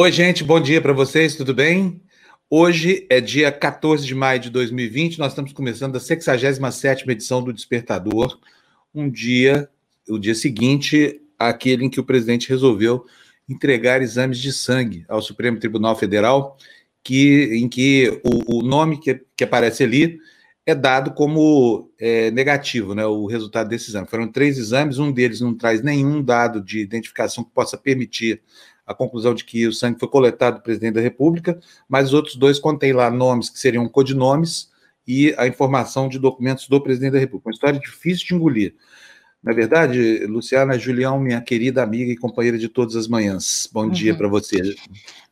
Oi, gente, bom dia para vocês, tudo bem? Hoje é dia 14 de maio de 2020, nós estamos começando a 67ª edição do Despertador, um dia, o dia seguinte, aquele em que o presidente resolveu entregar exames de sangue ao Supremo Tribunal Federal, que, em que o, o nome que, que aparece ali é dado como é, negativo, né, o resultado desse exame. Foram três exames, um deles não traz nenhum dado de identificação que possa permitir a conclusão de que o sangue foi coletado do presidente da República, mas os outros dois contêm lá nomes que seriam codinomes e a informação de documentos do presidente da República. Uma história difícil de engolir. Na verdade, Luciana Julião, minha querida amiga e companheira de todas as manhãs. Bom uhum. dia para você.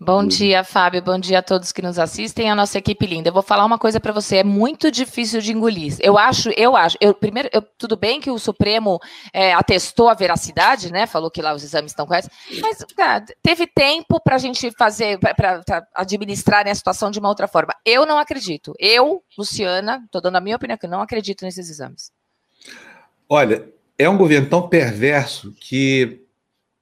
Bom dia, Fábio. Bom dia a todos que nos assistem, a nossa equipe linda. Eu vou falar uma coisa para você, é muito difícil de engolir. Eu acho, eu acho, eu primeiro, eu, tudo bem que o Supremo é, atestou a veracidade, né? Falou que lá os exames estão corretos, mas cara, teve tempo para a gente fazer, para administrar né, a situação de uma outra forma. Eu não acredito. Eu, Luciana, estou dando a minha opinião que não acredito nesses exames. Olha, é um governo tão perverso que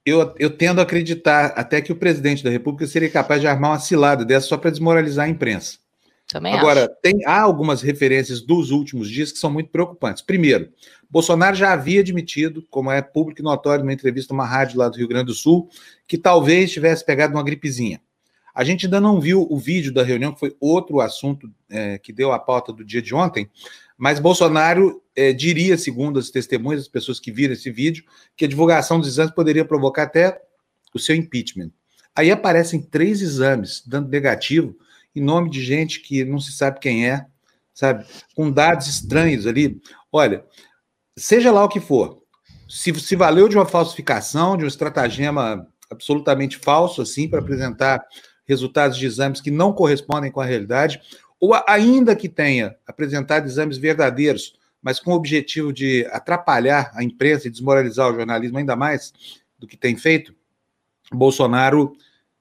eu, eu tendo a acreditar até que o presidente da República seria capaz de armar uma cilada dessa só para desmoralizar a imprensa. Também Agora, acho. Tem, há algumas referências dos últimos dias que são muito preocupantes. Primeiro, Bolsonaro já havia admitido, como é público e notório numa entrevista numa rádio lá do Rio Grande do Sul, que talvez tivesse pegado uma gripezinha. A gente ainda não viu o vídeo da reunião, que foi outro assunto é, que deu a pauta do dia de ontem, mas Bolsonaro é, diria, segundo as testemunhas, as pessoas que viram esse vídeo, que a divulgação dos exames poderia provocar até o seu impeachment. Aí aparecem três exames dando negativo em nome de gente que não se sabe quem é, sabe? Com dados estranhos ali. Olha, seja lá o que for, se, se valeu de uma falsificação, de um estratagema absolutamente falso, assim, para apresentar resultados de exames que não correspondem com a realidade, ou ainda que tenha apresentado exames verdadeiros, mas com o objetivo de atrapalhar a imprensa e desmoralizar o jornalismo ainda mais do que tem feito, Bolsonaro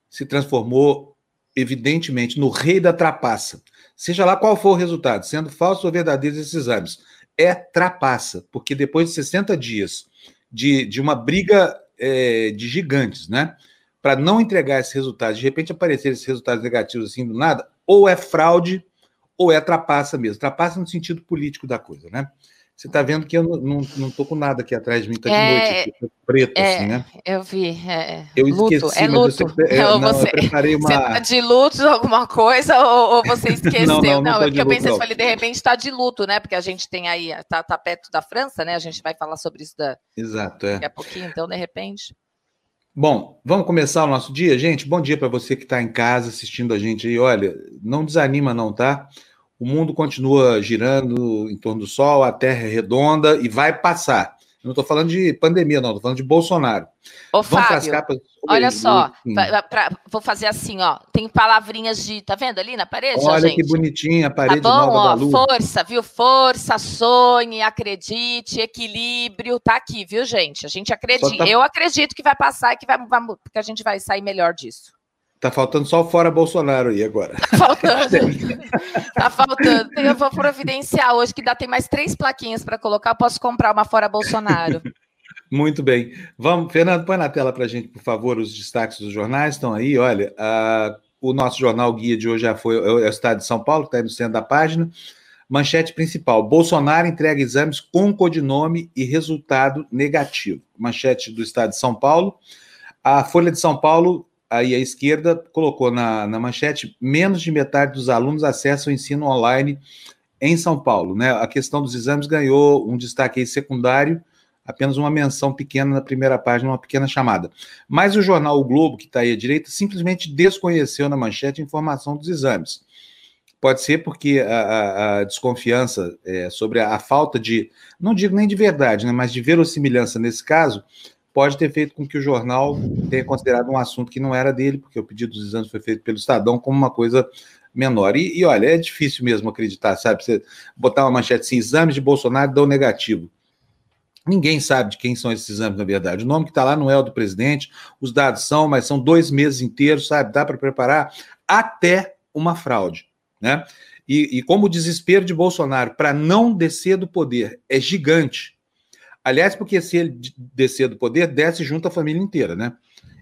se transformou, evidentemente, no rei da trapaça. Seja lá qual for o resultado, sendo falso ou verdadeiro esses exames, é trapaça, porque depois de 60 dias de, de uma briga é, de gigantes, né? Para não entregar esses resultados, de repente aparecer esses resultados negativos assim do nada, ou é fraude ou é trapaça mesmo. Trapaça no sentido político da coisa, né? Você está vendo que eu não, não, tô com nada aqui atrás de mim, está de é, noite, aqui, preto, é, assim, né? Eu vi. É, eu luto, esqueci, é luto. É, não, você, eu preparei uma. Você está de luto, alguma coisa, ou, ou você esqueceu? não, não, não, não é porque eu pensei, eu falei, de repente está de luto, né? Porque a gente tem aí, está tá perto da França, né? A gente vai falar sobre isso da... Exato, é. daqui a pouquinho, então, de repente. Bom, vamos começar o nosso dia, gente. Bom dia para você que está em casa assistindo a gente aí. Olha, não desanima, não, tá? O mundo continua girando em torno do Sol, a Terra é redonda e vai passar. Não estou falando de pandemia, não, estou falando de Bolsonaro. Ô, Vamos Fábio, capas... olha só, pra, pra, vou fazer assim, ó. Tem palavrinhas de. Tá vendo ali na parede? Olha gente? que bonitinha a tá parede tá bom, nova ó, da. Força, viu? Força, sonhe, acredite, equilíbrio, tá aqui, viu, gente? A gente acredita. Tá... Eu acredito que vai passar e que, vai, que a gente vai sair melhor disso. Tá faltando só o fora Bolsonaro aí agora. Tá faltando. tá faltando. Eu vou providenciar hoje que dá tem mais três plaquinhas para colocar. Eu posso comprar uma fora Bolsonaro. Muito bem. Vamos, Fernando, põe na tela para a gente, por favor, os destaques dos jornais. Estão aí, olha. O nosso jornal guia de hoje já foi é o Estado de São Paulo, que está aí no centro da página. Manchete principal: Bolsonaro entrega exames com codinome e resultado negativo. Manchete do Estado de São Paulo. A Folha de São Paulo aí a esquerda colocou na, na manchete: menos de metade dos alunos acessam o ensino online em São Paulo. Né? A questão dos exames ganhou um destaque secundário, apenas uma menção pequena na primeira página, uma pequena chamada. Mas o jornal O Globo, que está aí à direita, simplesmente desconheceu na manchete a informação dos exames. Pode ser porque a, a, a desconfiança é, sobre a, a, falta de, não digo nem de verdade, né, mas de verossimilhança nesse caso, pode ter feito com que o jornal tenha considerado um assunto que não era dele, porque o pedido dos exames foi feito pelo Estadão como uma coisa menor. E, e olha, é difícil mesmo acreditar, sabe? Você botar uma manchete assim, exames de Bolsonaro dão negativo. Ninguém sabe de quem são esses exames, na verdade. O nome que está lá não é o do presidente, os dados são, mas são dois meses inteiros, sabe? Dá para preparar até uma fraude, né? E, e como o desespero de Bolsonaro para não descer do poder é gigante, Aliás, porque se ele descer do poder, desce junto a família inteira, né?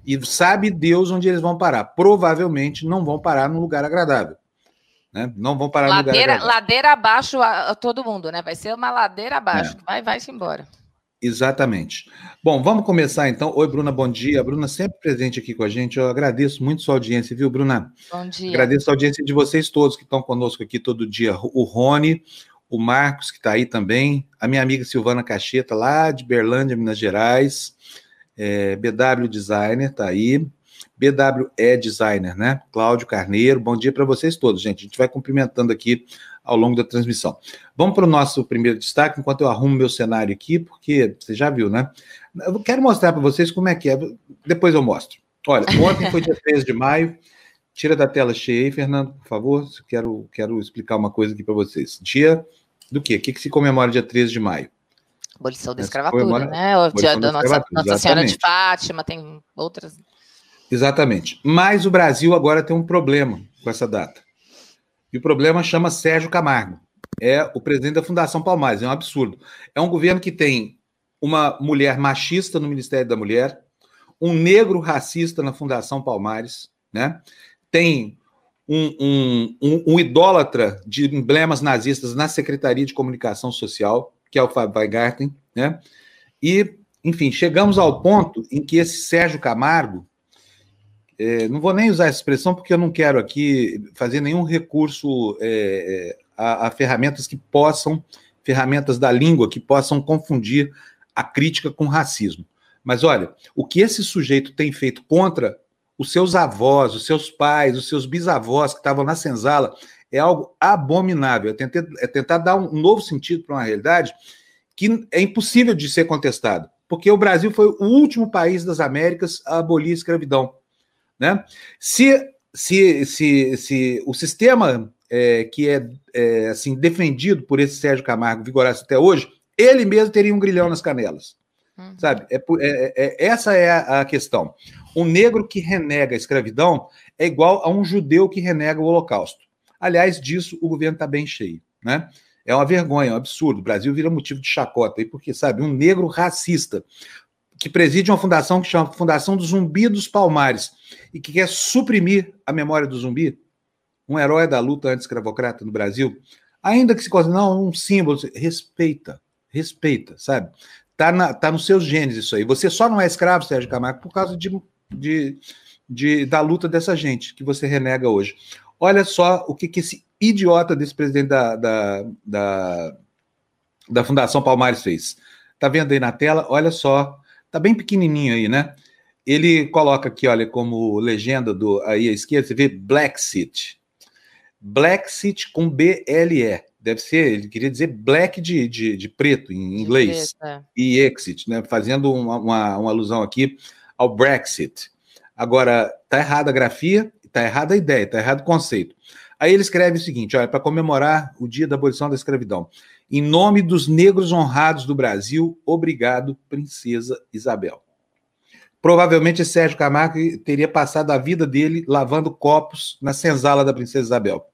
E sabe Deus onde eles vão parar. Provavelmente não vão parar num lugar agradável. Né? Não vão parar ladeira, num lugar agradável. Ladeira abaixo a, a todo mundo, né? Vai ser uma ladeira abaixo. É. Vai, vai-se embora. Exatamente. Bom, vamos começar então. Oi, Bruna, bom dia. A Bruna sempre presente aqui com a gente. Eu agradeço muito sua audiência, viu, Bruna? Bom dia. Agradeço a audiência de vocês todos que estão conosco aqui todo dia. O Rony, o Marcos, que está aí também, a minha amiga Silvana Cacheta, lá de Berlândia, Minas Gerais, é, BW Designer, está aí, BWE Designer, né? Cláudio Carneiro, bom dia para vocês todos, gente. A gente vai cumprimentando aqui ao longo da transmissão. Vamos para o nosso primeiro destaque, enquanto eu arrumo meu cenário aqui, porque você já viu, né? Eu quero mostrar para vocês como é que é, depois eu mostro. Olha, ontem foi dia 13 de maio, tira da tela cheia aí, Fernando, por favor, quero, quero explicar uma coisa aqui para vocês. Dia do quê? O que, que se comemora dia 13 de maio? Abolição da escravatura, comemora... né? O dia da Nossa, Nossa Senhora de Fátima, tem outras. Exatamente. Mas o Brasil agora tem um problema com essa data. E o problema chama Sérgio Camargo. É o presidente da Fundação Palmares. É um absurdo. É um governo que tem uma mulher machista no Ministério da Mulher, um negro racista na Fundação Palmares, né? Tem um, um, um, idólatra de emblemas nazistas na Secretaria de Comunicação Social, que é o Fábio Weingarten, né? E, enfim, chegamos ao ponto em que esse Sérgio Camargo é, não vou nem usar essa expressão porque eu não quero aqui fazer nenhum recurso é, é, a, a, ferramentas que possam, ferramentas da língua que possam confundir a crítica com racismo. Mas olha, o que esse sujeito tem feito contra os seus avós, os seus pais, os seus bisavós que estavam na senzala é algo abominável. É tentar, é tentar dar um novo sentido para uma realidade que é impossível de ser contestado, porque o Brasil foi o último país das Américas a abolir a escravidão. Né? Se, se, se, se o sistema é, que é, é, assim defendido por esse Sérgio Camargo vigorasse até hoje, ele mesmo teria um grilhão nas canelas. Uhum. Sabe? É, é, é, essa é a, a, questão. Um negro que renega a escravidão é igual a um judeu que renega o Holocausto. Aliás, disso o governo está bem cheio. Né? É uma vergonha, é um absurdo. O Brasil vira motivo de chacota aí, porque, sabe, um negro racista que preside uma fundação que chama Fundação do Zumbi dos Palmares e que quer suprimir a memória do zumbi, um herói da luta anti-escravocrata no Brasil, ainda que se considere, não, um símbolo, respeita, respeita, sabe? Tá, na, tá nos seus genes isso aí. Você só não é escravo, Sérgio Camargo, por causa de, de, de, da luta dessa gente que você renega hoje. Olha só o que, que esse idiota desse presidente da, da, da, da Fundação Palmares fez. Tá vendo aí na tela? Olha só Tá bem pequenininho aí, né? Ele coloca aqui, olha, como legenda do aí à esquerda, você vê Blacksit. Blacksit com B-L-E. Deve ser, ele queria dizer black de, de, de preto em inglês. Preto, é. E exit, né? Fazendo uma, uma, uma alusão aqui ao Brexit. Agora, tá errada a grafia, tá errada a ideia, tá errado o conceito. Aí ele escreve o seguinte: olha, para comemorar o dia da abolição da escravidão. Em nome dos negros honrados do Brasil, obrigado, Princesa Isabel. Provavelmente Sérgio Camargo teria passado a vida dele lavando copos na senzala da Princesa Isabel.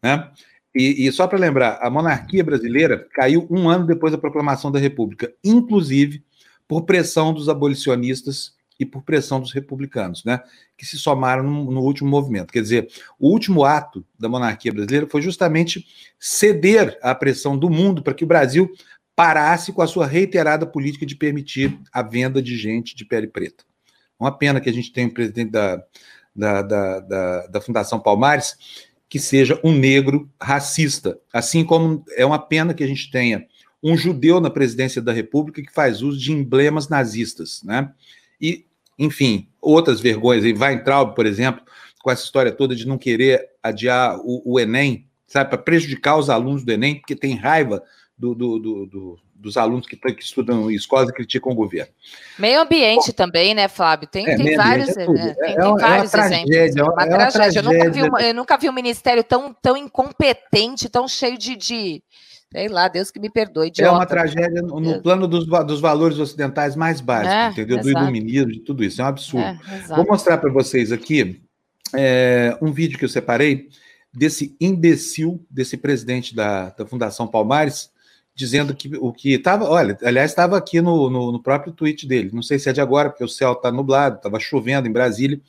Né? E, e só para lembrar, a monarquia brasileira caiu um ano depois da proclamação da República, inclusive por pressão dos abolicionistas e por pressão dos republicanos, né, que se somaram no, no, último movimento. Quer dizer, o último ato da monarquia brasileira foi justamente ceder à pressão do mundo para que o Brasil parasse com a sua reiterada política de permitir a venda de gente de pele preta. Uma pena que a gente tenha um presidente da, da, da, da, da Fundação Palmares que seja um negro racista, assim como é uma pena que a gente tenha um judeu na presidência da República que faz uso de emblemas nazistas, né? E, enfim, outras vergonhas. E Weintraub, por exemplo, com essa história toda de não querer adiar o, o Enem, sabe, para prejudicar os alunos do Enem, porque tem raiva do, do, do, do dos alunos que, que, estudam em escolas e criticam o governo. Meio ambiente Bom, também, né, Flávio? Tem, é, tem vários, é né? tem, é, tem vários é exemplos. Tragédia, é uma, é uma tragédia. Eu, nunca vi, eu nunca vi um ministério tão, tão incompetente, tão cheio de, de Sei lá, Deus que me perdoe. Idiota. É uma tragédia no, no plano dos, dos, valores ocidentais mais básicos, é, entendeu? Do iluminismo, de tudo isso. É um absurdo. É, Vou mostrar para vocês aqui é, um vídeo que eu separei desse imbecil, desse presidente da, da Fundação Palmares, dizendo que o que estava, olha, aliás, estava aqui no, no, no, próprio tweet dele. Não sei se é de agora, porque o céu está nublado, estava chovendo em Brasília.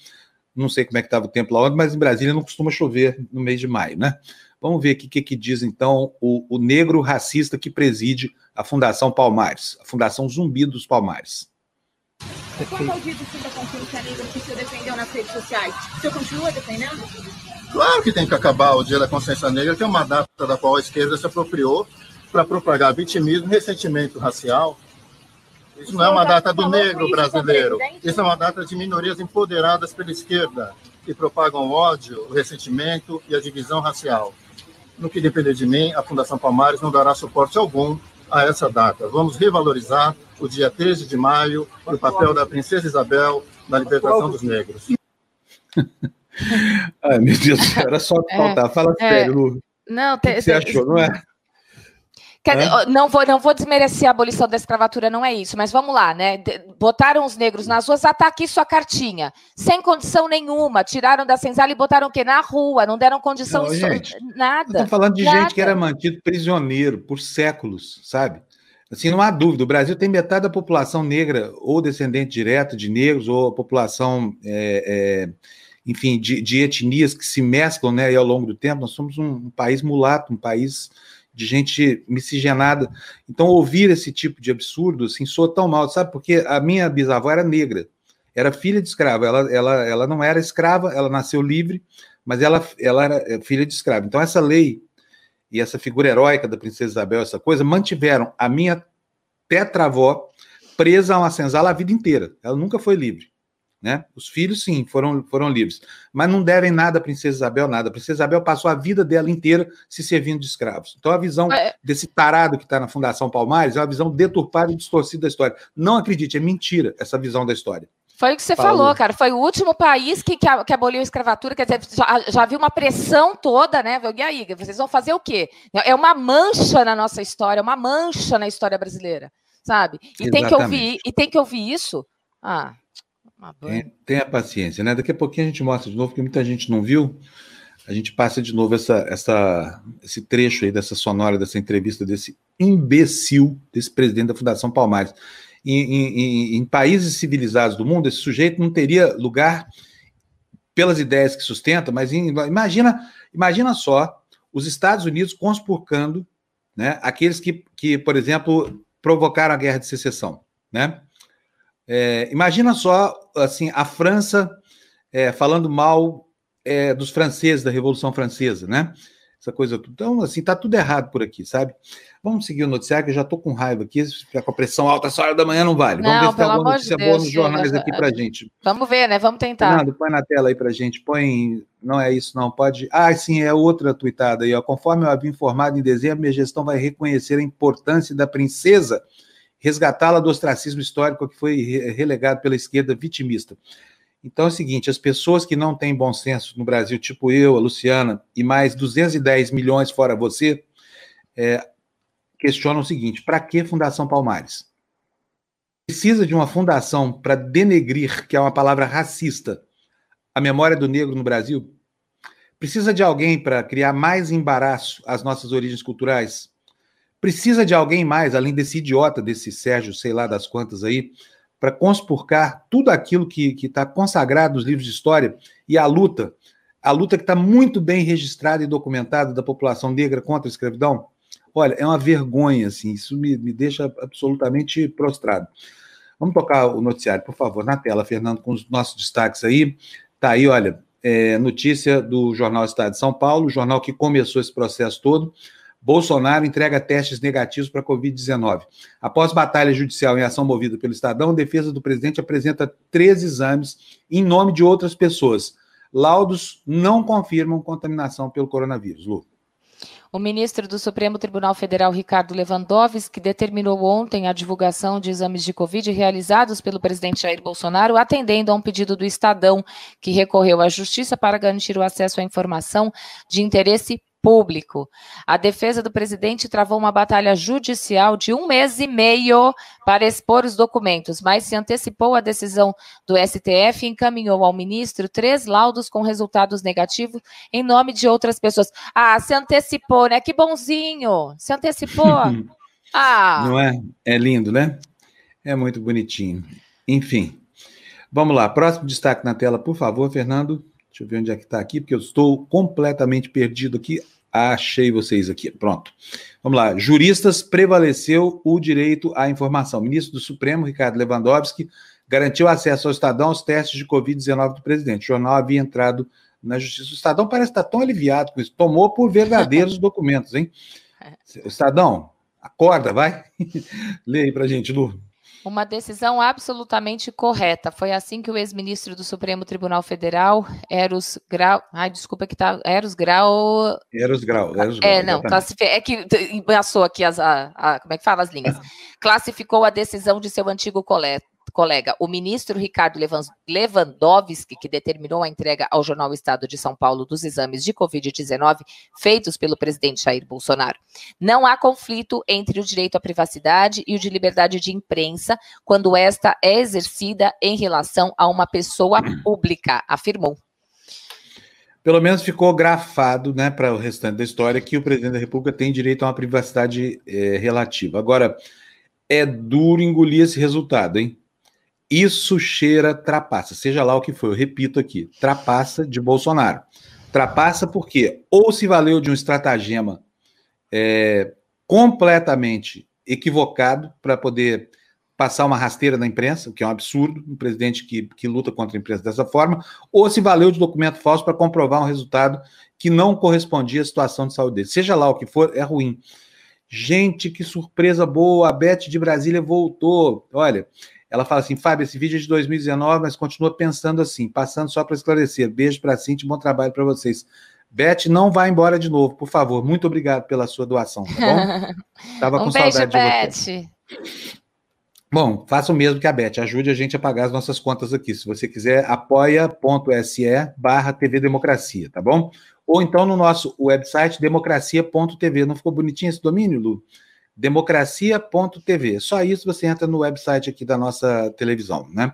Não sei como é que estava o tempo lá ontem, mas em Brasília não costuma chover no mês de maio, né? Vamos ver o que, que diz, então, o, o negro racista que preside a Fundação Palmares, a Fundação Zumbi dos Palmares. Quanto ao dia do da consciência negra que o senhor defendeu nas redes sociais, o senhor continua defendendo? Claro que tem que acabar o Dia da Consciência Negra, que é uma data da qual a esquerda se apropriou para propagar vitimismo e ressentimento racial. Isso não é uma data do negro brasileiro. Isso é uma data de minorias empoderadas pela esquerda, que propagam o ódio, o ressentimento e a divisão racial. No que depender de mim, a Fundação Palmares não dará suporte algum a essa data. Vamos revalorizar o dia 13 de maio e o papel da Princesa Isabel na libertação dos negros. Ai, meu Deus, era só faltar. É, Fala é, sério, Lu. Não, o que, você achou, não é? Quer, não, vou, não vou desmerecer a abolição da escravatura, não é isso, mas vamos lá, né? Botaram os negros nas ruas, ah, tá aqui sua cartinha. Sem condição nenhuma. Tiraram da senzala e botaram o quê? Na rua, não deram condição não, gente, nada. Estamos falando de nada. gente que era mantido prisioneiro por séculos, sabe? Assim, não há dúvida, o Brasil tem metade da população negra, ou descendente direto de negros, ou a população, é, é, enfim, de, de, etnias que se mesclam né, ao longo do tempo. Nós somos um, um país mulato, um país de gente miscigenada. Então, ouvir esse tipo de absurdo, assim, soa tão mal, sabe? Porque a minha bisavó era negra, era filha de escravo, ela, ela, ela não era escrava, ela nasceu livre, mas ela, ela era é, filha de escravo. Então, essa lei e essa figura heróica da princesa Isabel, essa coisa, mantiveram a minha tetravó presa a uma senzala a vida inteira. Ela nunca foi livre. Né? Os filhos, sim, foram, foram livres, mas não devem nada à princesa Isabel, nada. A princesa Isabel passou a vida dela inteira se servindo de escravos. Então, a visão é... desse tarado que está na Fundação Palmares é uma visão deturpada e distorcida da história. Não acredite, é mentira essa visão da história. Foi o que você Paulo. falou, cara. Foi o último país que, que, que, aboliu a escravatura. Quer dizer, já, já viu uma pressão toda, né? E aí, vocês vão fazer o quê? É uma mancha na nossa história, uma mancha na história brasileira, sabe? E tem que ouvir, e tem que ouvir isso. Ah, tem, tenha paciência, né? Daqui a pouquinho a gente mostra de novo, porque muita gente não viu. A gente passa de novo essa, essa, esse trecho aí dessa sonora, dessa entrevista desse imbecil, desse presidente da Fundação Palmares. Em, em, em, países civilizados do mundo, esse sujeito não teria lugar pelas ideias que sustenta, mas em, imagina, imagina só os Estados Unidos conspurcando né, aqueles que, que, por exemplo, provocaram a guerra de secessão. Né? É, imagina só, assim, a França é, falando mal é, dos franceses da Revolução Francesa, né? Essa coisa tudo. Então, assim, tá tudo errado por aqui, sabe? Vamos seguir o noticiário, que eu já tô com raiva aqui, se ficar com a pressão alta essa hora da manhã não vale. Vamos não, ver se tem alguma notícia de boa nos jornais aqui pra gente. Vamos ver, né? Vamos tentar. Fernando, põe na tela aí pra gente. Põe. Não é isso, não. Pode. Ah, sim, é outra tuitada aí, ó. Conforme eu havia informado em dezembro, minha gestão vai reconhecer a importância da princesa resgatá-la do ostracismo histórico que foi relegado pela esquerda vitimista. Então é o seguinte: as pessoas que não têm bom senso no Brasil, tipo eu, a Luciana, e mais 210 milhões fora você, é, questionam o seguinte: para que Fundação Palmares? Precisa de uma fundação para denegrir, que é uma palavra racista, a memória do negro no Brasil? Precisa de alguém para criar mais embaraço às nossas origens culturais? Precisa de alguém mais, além desse idiota, desse Sérgio, sei lá das quantas aí, para conspurcar tudo aquilo que está consagrado nos livros de história e a luta, a luta que está muito bem registrada e documentada da população negra contra a escravidão? Olha, é uma vergonha, assim, isso me, me deixa absolutamente prostrado. Vamos tocar o noticiário, por favor, na tela, Fernando, com os nossos destaques aí. Tá aí, olha, é, notícia do Jornal Estado de São Paulo, jornal que começou esse processo todo. Bolsonaro entrega testes negativos para Covid-19. Após batalha judicial em ação movida pelo Estadão, a defesa do presidente apresenta três exames em nome de outras pessoas. Laudos não confirmam contaminação pelo coronavírus. Lu. O ministro do Supremo Tribunal Federal, Ricardo Lewandowski, determinou ontem a divulgação de exames de Covid realizados pelo presidente Jair Bolsonaro, atendendo a um pedido do Estadão, que recorreu à Justiça para garantir o acesso à informação de interesse público. A defesa do presidente travou uma batalha judicial de um mês e meio para expor os documentos, mas se antecipou a decisão do STF e encaminhou ao ministro três laudos com resultados negativos em nome de outras pessoas. Ah, se antecipou, né? Que bonzinho! Se antecipou. Ah. Não é? É lindo, né? É muito bonitinho. Enfim. Vamos lá. Próximo destaque na tela, por favor, Fernando. Deixa eu ver onde é que está aqui, porque eu estou completamente perdido aqui. Achei vocês aqui. Pronto. Vamos lá. Juristas prevaleceu o direito à informação. Ministro do Supremo, Ricardo Lewandowski, garantiu acesso ao Estadão aos testes de Covid-19 do presidente. O jornal havia entrado na justiça. O Estadão parece estar tão aliviado com isso. Tomou por verdadeiros documentos, hein? É. Estadão, acorda, vai. Lê aí pra gente, Lu. Uma decisão absolutamente correta. Foi assim que o ex-ministro do Supremo Tribunal Federal, Eros Grau. Ai, desculpa que tá. Eros Grau. Eros Grau. Eros Grau é, não, classific... é que embaçou aqui as. A, a, como é que fala as linhas? Classificou a decisão de seu antigo colega colega, o ministro Ricardo Lewandowski, que determinou a entrega ao jornal Estado de São Paulo dos exames de Covid-19 feitos pelo presidente Jair Bolsonaro. Não há conflito entre o direito à privacidade e o de liberdade de imprensa quando esta é exercida em relação a uma pessoa pública, afirmou. Pelo menos ficou grafado, né, para o restante da história, que o presidente da República tem direito a uma privacidade é, relativa. Agora, é duro engolir esse resultado, hein? Isso cheira trapaça, seja lá o que for, eu repito aqui, trapaça de Bolsonaro. Trapaça porque ou se valeu de um estratagema é, completamente equivocado para poder passar uma rasteira na imprensa, o que é um absurdo, um presidente que, que luta contra a imprensa dessa forma, ou se valeu de documento falso para comprovar um resultado que não correspondia à situação de saúde dele. Seja lá o que for, é ruim. Gente, que surpresa boa, a Beth de Brasília voltou. Olha, ela fala assim: Fábio, esse vídeo é de 2019, mas continua pensando assim, passando só para esclarecer. Beijo para a Cintia, bom trabalho para vocês. Beth, não vá embora de novo, por favor. Muito obrigado pela sua doação, tá bom? Tava um com beijo, saudade Beth. de você. Bom, faça o mesmo que a Beth, ajude a gente a pagar as nossas contas aqui. Se você quiser, apoia.se barra TV Democracia, tá bom? Ou então no nosso website democracia.tv. Não ficou bonitinho esse domínio, Lu? democracia.tv. Só isso você entra no website aqui da nossa televisão, né?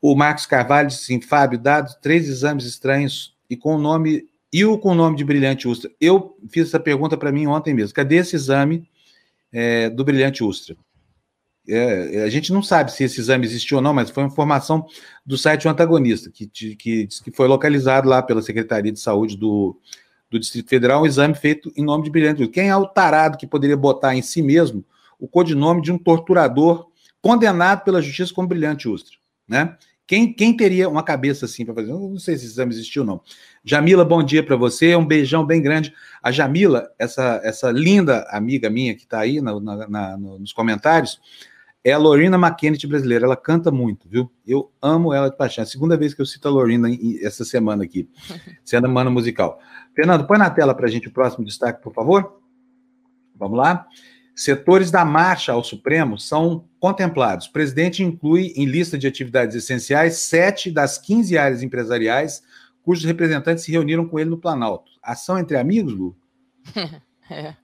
O Marcos Carvalho disse assim, Fábio, dados três exames estranhos e com o nome e o com o nome de Brilhante Ustra. Eu fiz essa pergunta para mim ontem mesmo. Cadê esse exame é, do Brilhante Ustra? É, a gente não sabe se esse exame existiu ou não, mas foi uma informação do site O Antagonista, que, que, que foi localizado lá pela Secretaria de Saúde do, do Distrito Federal, um exame feito em nome de Brilhante Quem é o tarado que poderia botar em si mesmo o codinome de um torturador condenado pela justiça como Brilhante Ustra, né? Quem, quem teria uma cabeça assim para fazer? Eu não sei se esse exame existiu ou não. Jamila, bom dia para você, um beijão bem grande. A Jamila, essa, essa linda amiga minha que está aí na, na, na, nos comentários, é a Lorena McKennett brasileira. Ela canta muito, viu? Eu amo ela de paixão. É a segunda vez que eu cito a Lorena essa semana aqui, sendo mana musical. Fernando, põe na tela para a gente o próximo destaque, por favor. Vamos lá. Setores da marcha ao Supremo são contemplados. O presidente inclui em lista de atividades essenciais sete das 15 áreas empresariais cujos representantes se reuniram com ele no Planalto. Ação entre amigos, Lu? é.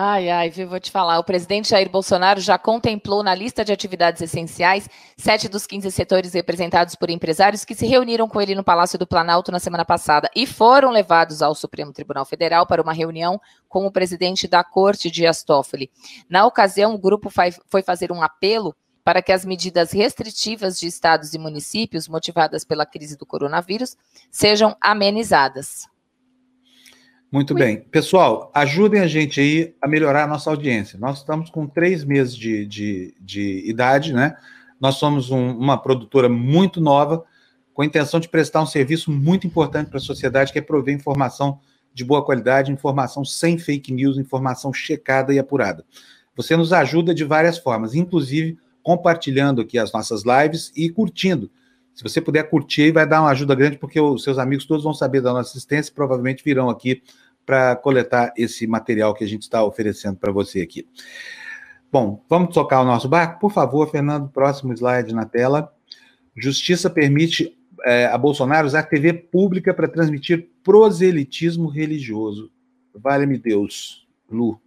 Ai, ai, viu, vou te falar. O presidente Jair Bolsonaro já contemplou na lista de atividades essenciais sete dos 15 setores representados por empresários que se reuniram com ele no Palácio do Planalto na semana passada e foram levados ao Supremo Tribunal Federal para uma reunião com o presidente da Corte, Dias Toffoli. Na ocasião, o grupo foi fazer um apelo para que as medidas restritivas de estados e municípios motivadas pela crise do coronavírus sejam amenizadas. Muito Ui. bem. Pessoal, ajudem a gente aí a melhorar a nossa audiência. Nós estamos com três meses de, de, de idade, né? Nós somos um, uma produtora muito nova, com a intenção de prestar um serviço muito importante para a sociedade, que é prover informação de boa qualidade, informação sem fake news, informação checada e apurada. Você nos ajuda de várias formas, inclusive compartilhando aqui as nossas lives e curtindo. Se você puder curtir, vai dar uma ajuda grande, porque os seus amigos todos vão saber da nossa assistência e provavelmente virão aqui para coletar esse material que a gente está oferecendo para você aqui. Bom, vamos tocar o nosso barco? Por favor, Fernando, próximo slide na tela. Justiça permite é, a Bolsonaro usar TV pública para transmitir proselitismo religioso. Vale-me Deus, Lu.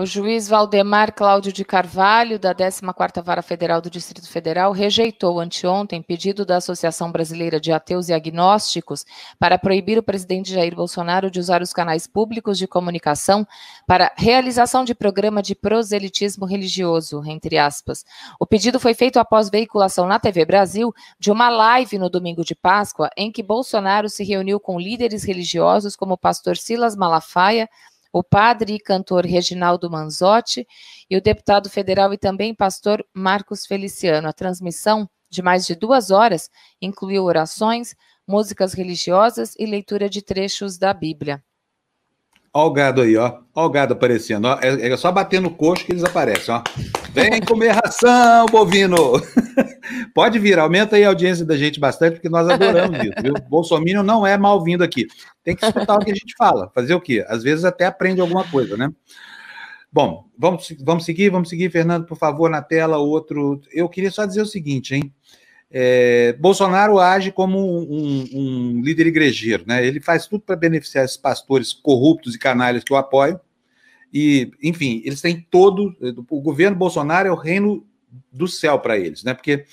O juiz Valdemar Cláudio de Carvalho, da 14ª Vara Federal do Distrito Federal, rejeitou anteontem pedido da Associação Brasileira de Ateus e Agnósticos para proibir o presidente Jair Bolsonaro de usar os canais públicos de comunicação para realização de programa de proselitismo religioso, entre aspas. O pedido foi feito após veiculação na TV Brasil de uma live no domingo de Páscoa em que Bolsonaro se reuniu com líderes religiosos como o pastor Silas Malafaia, o padre e cantor Reginaldo Manzotti e o deputado federal e também pastor Marcos Feliciano. A transmissão, de mais de duas horas, incluiu orações, músicas religiosas e leitura de trechos da Bíblia. Olha o gado aí, ó. Olha o gado aparecendo. Ó. É, é só bater no coxo que eles aparecem, ó. Vem comer ração, bovino! Pode vir, aumenta aí a audiência da gente bastante, porque nós adoramos isso, viu? Bolsonaro não é mal-vindo aqui. Tem que escutar o que a gente fala. Fazer o quê? Às vezes até aprende alguma coisa, né? Bom, vamos, vamos seguir, vamos seguir, Fernando, por favor, na tela, outro. Eu queria só dizer o seguinte, hein? É, Bolsonaro age como um, um, líder igrejeiro, né? Ele faz tudo para beneficiar esses pastores corruptos e canalhas que o apoiam. E, enfim, eles têm todo. O governo Bolsonaro é o reino do céu para eles, né? Porque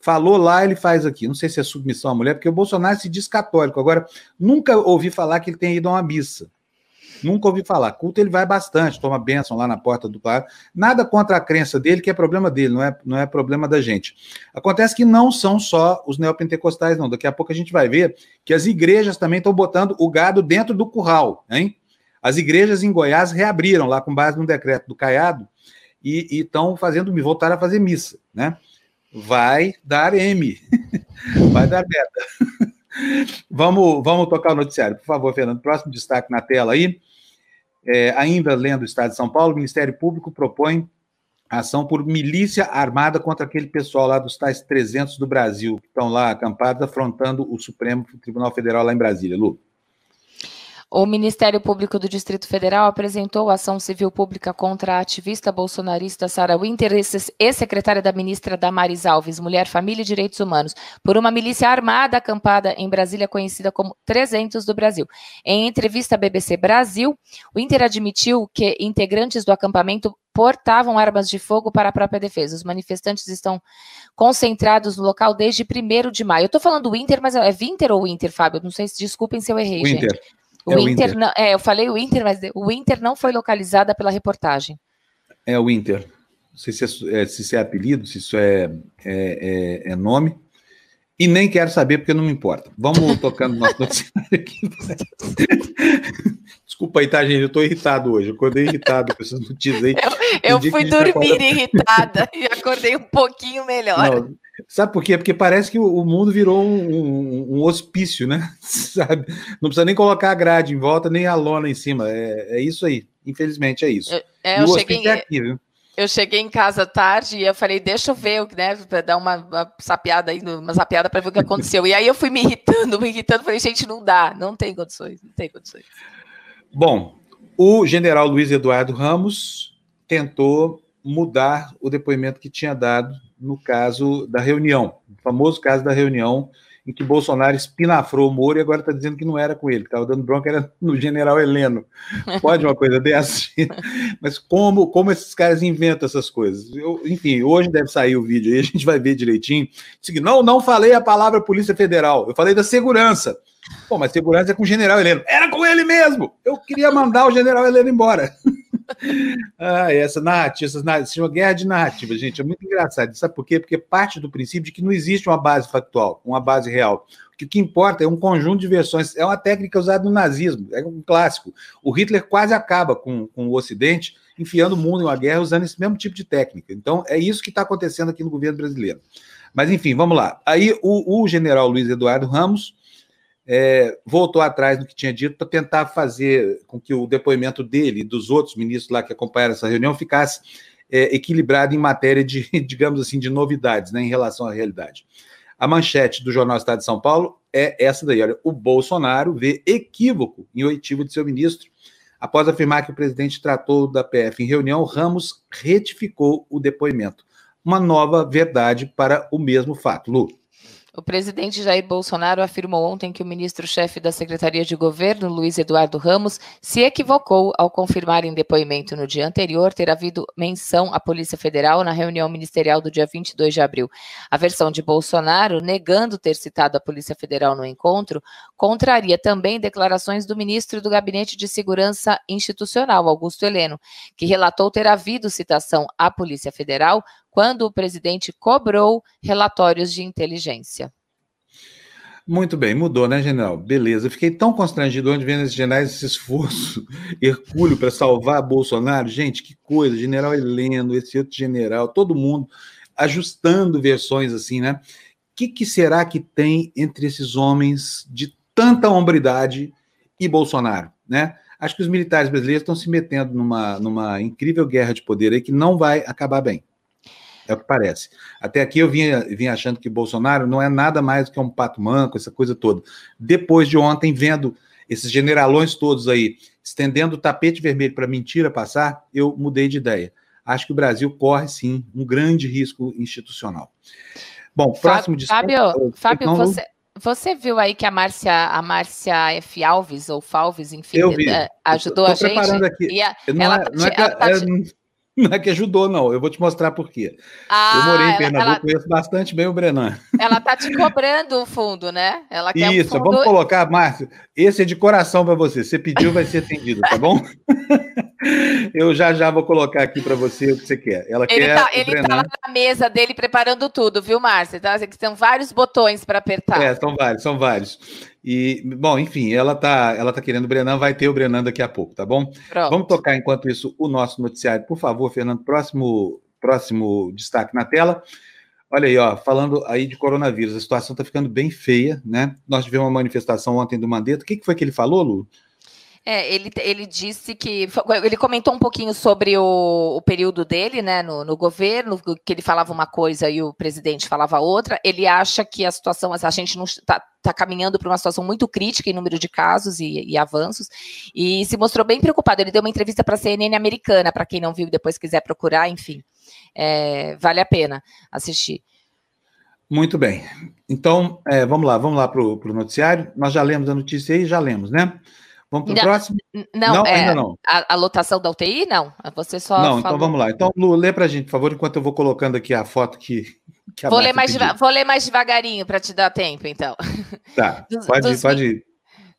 falou lá, ele faz aqui. Não sei se é submissão à mulher, porque o Bolsonaro se diz católico. Agora, nunca ouvi falar que ele tenha ido a uma missa. Nunca ouvi falar. Culto ele vai bastante, toma bênção lá na porta do pai. Nada contra a crença dele, que é problema dele, não é, não é problema da gente. Acontece que não são só os neopentecostais, não. Daqui a pouco a gente vai ver que as igrejas também estão botando o gado dentro do curral, hein? As igrejas em Goiás reabriram lá com base no decreto do Caiado e estão fazendo, voltaram a fazer missa, né? Vai dar M, vai dar merda. Vamos, vamos tocar o noticiário, por favor, Fernando. Próximo destaque na tela aí. É, ainda lendo o Estado de São Paulo, o Ministério Público propõe ação por milícia armada contra aquele pessoal lá dos tais 300 do Brasil, que estão lá acampados, afrontando o Supremo Tribunal Federal lá em Brasília. Lu. O Ministério Público do Distrito Federal apresentou ação civil pública contra a ativista bolsonarista Sara Winter e secretária da ministra Damares Alves, Mulher, Família e Direitos Humanos, por uma milícia armada acampada em Brasília, conhecida como 300 do Brasil. Em entrevista à BBC Brasil, o Inter admitiu que integrantes do acampamento portavam armas de fogo para a própria defesa. Os manifestantes estão concentrados no local desde 1 de maio. Eu estou falando do Inter, mas é Winter ou Inter, Fábio? Não sei se desculpem se eu errei, Winter. gente. O, é Inter, o Inter. Não, é, eu falei o Inter, mas o Inter não foi localizada pela reportagem. É o Inter. Não sei se, é, é, se isso é apelido, se isso é, é, é, é nome. E nem quero saber, porque não me importa. Vamos tocando nosso noticiário aqui. Desculpa aí, tá, gente? Eu estou irritado hoje. Eu acordei irritado com essas notícias aí. Eu, eu fui dormir acorda... irritada e acordei um pouquinho melhor. Não, sabe por quê? Porque parece que o mundo virou um, um, um, hospício, né? Sabe? Não precisa nem colocar a grade em volta, nem a lona em cima. É, é isso aí. Infelizmente é isso. Eu, é, e o cheguei... é aqui, viu? Eu cheguei em casa tarde e eu falei, deixa eu ver, né, para dar uma, uma sapiada aí, uma sapiada para ver o que aconteceu. E aí eu fui me irritando, me irritando, falei, gente, não dá, não tem condições, não tem condições. Bom, o general Luiz Eduardo Ramos tentou mudar o depoimento que tinha dado no caso da reunião, o famoso caso da reunião em que Bolsonaro espinafrou o Moro e agora está dizendo que não era com ele, estava dando bronca, era no general Heleno. Pode uma coisa dessa? Mas como, como esses caras inventam essas coisas? Eu, enfim, hoje deve sair o vídeo aí, a gente vai ver direitinho. Não, não falei a palavra Polícia Federal, eu falei da segurança. Pô, mas segurança é com o general Heleno. Era com ele mesmo! Eu queria mandar o general Heleno embora. ah, essa narrativa, essas narrativas, se chama guerra de narrativa, gente, é muito engraçado. Sabe por quê? Porque parte do princípio de que não existe uma base factual, uma base real. O que importa é um conjunto de versões. É uma técnica usada no nazismo, é um clássico. O Hitler quase acaba com, com o Ocidente, enfiando o mundo em uma guerra usando esse mesmo tipo de técnica. Então, é isso que está acontecendo aqui no governo brasileiro. Mas, enfim, vamos lá. Aí, o, o general Luiz Eduardo Ramos é, voltou atrás do que tinha dito para tentar fazer com que o depoimento dele e dos outros ministros lá que acompanharam essa reunião ficasse é, equilibrado em matéria de, digamos assim, de novidades né, em relação à realidade. A manchete do Jornal Estado de São Paulo é essa daí: olha, o Bolsonaro vê equívoco em oitivo de seu ministro. Após afirmar que o presidente tratou da PF em reunião, Ramos retificou o depoimento. Uma nova verdade para o mesmo fato. Lu. O presidente Jair Bolsonaro afirmou ontem que o ministro-chefe da Secretaria de Governo, Luiz Eduardo Ramos, se equivocou ao confirmar em depoimento no dia anterior ter havido menção à Polícia Federal na reunião ministerial do dia 22 de abril. A versão de Bolsonaro, negando ter citado a Polícia Federal no encontro, contraria também declarações do ministro do Gabinete de Segurança Institucional, Augusto Heleno, que relatou ter havido citação à Polícia Federal quando o presidente cobrou relatórios de inteligência. Muito bem, mudou, né, general? Beleza. Fiquei tão constrangido onde vendo esses generais esse esforço hercúleo para salvar Bolsonaro. Gente, que coisa, general Heleno, esse outro general, todo mundo ajustando versões assim, né? O que, que será que tem entre esses homens de tanta hombridade e Bolsonaro, né? Acho que os militares brasileiros estão se metendo numa, numa incrível guerra de poder aí que não vai acabar bem. É o que parece. Até aqui eu vinha, vinha achando que Bolsonaro não é nada mais do que um pato manco, essa coisa toda. Depois de ontem, vendo esses generalões todos aí estendendo o tapete vermelho para mentira passar, eu mudei de ideia. Acho que o Brasil corre, sim, um grande risco institucional. Bom, próximo Fábio, Fábio, você, você viu aí que a Márcia, a Márcia F. Alves, ou Falves, enfim, eh, ajudou a gente? Aqui. A, não ela, é, não é, ela tá, é, Não é que ajudou, não. Eu vou te mostrar por quê. Ah, eu morei em Pernambuco, ela, conheço bastante bem o Brenan. Ela tá te cobrando o fundo, né? Ela quer Isso, fundo... vamos colocar, Márcio. Esse é de coração para você. Você pediu, vai ser atendido, tá bom? eu já já vou colocar aqui para você o que você quer. Ela ele quer tá, ele tá lá na mesa dele preparando tudo, viu? Então, assim, são vários botões para apertar. É, são vários, são vários. E, bom, enfim, ela tá, ela tá querendo o Brenan, vai ter o Brenan daqui a pouco, tá bom? Pronto. Vamos tocar enquanto isso o nosso noticiário, por favor, Fernando. Próximo, próximo destaque na tela. Olha aí, ó, falando aí de coronavírus, a situação está ficando bem feia, né? Nós tivemos uma manifestação ontem do Mandetta. O que, que foi que ele falou, Lu? É, ele, ele disse que. Ele comentou um pouquinho sobre o, o período dele, né, no, no, governo, que ele falava uma coisa e o presidente falava outra. Ele acha que a situação, a gente não está tá caminhando para uma situação muito crítica em número de casos e, e, avanços, e se mostrou bem preocupado. Ele deu uma entrevista para a CNN americana, para quem não viu depois quiser procurar, enfim. É, vale a pena assistir. Muito bem. Então, é, vamos lá, vamos lá para o noticiário. Nós já lemos a notícia aí, já lemos, né? Vamos para o próximo? Não, não é, ainda não. A, a, lotação da UTI, não. Você só. Não, então falou... então vamos lá. Então, Lu, lê para a gente, por favor, enquanto eu vou colocando aqui a foto que. que a vou, ler mais vou ler mais devagarinho para te dar tempo, então. Tá, dos, pode ir, pode ir.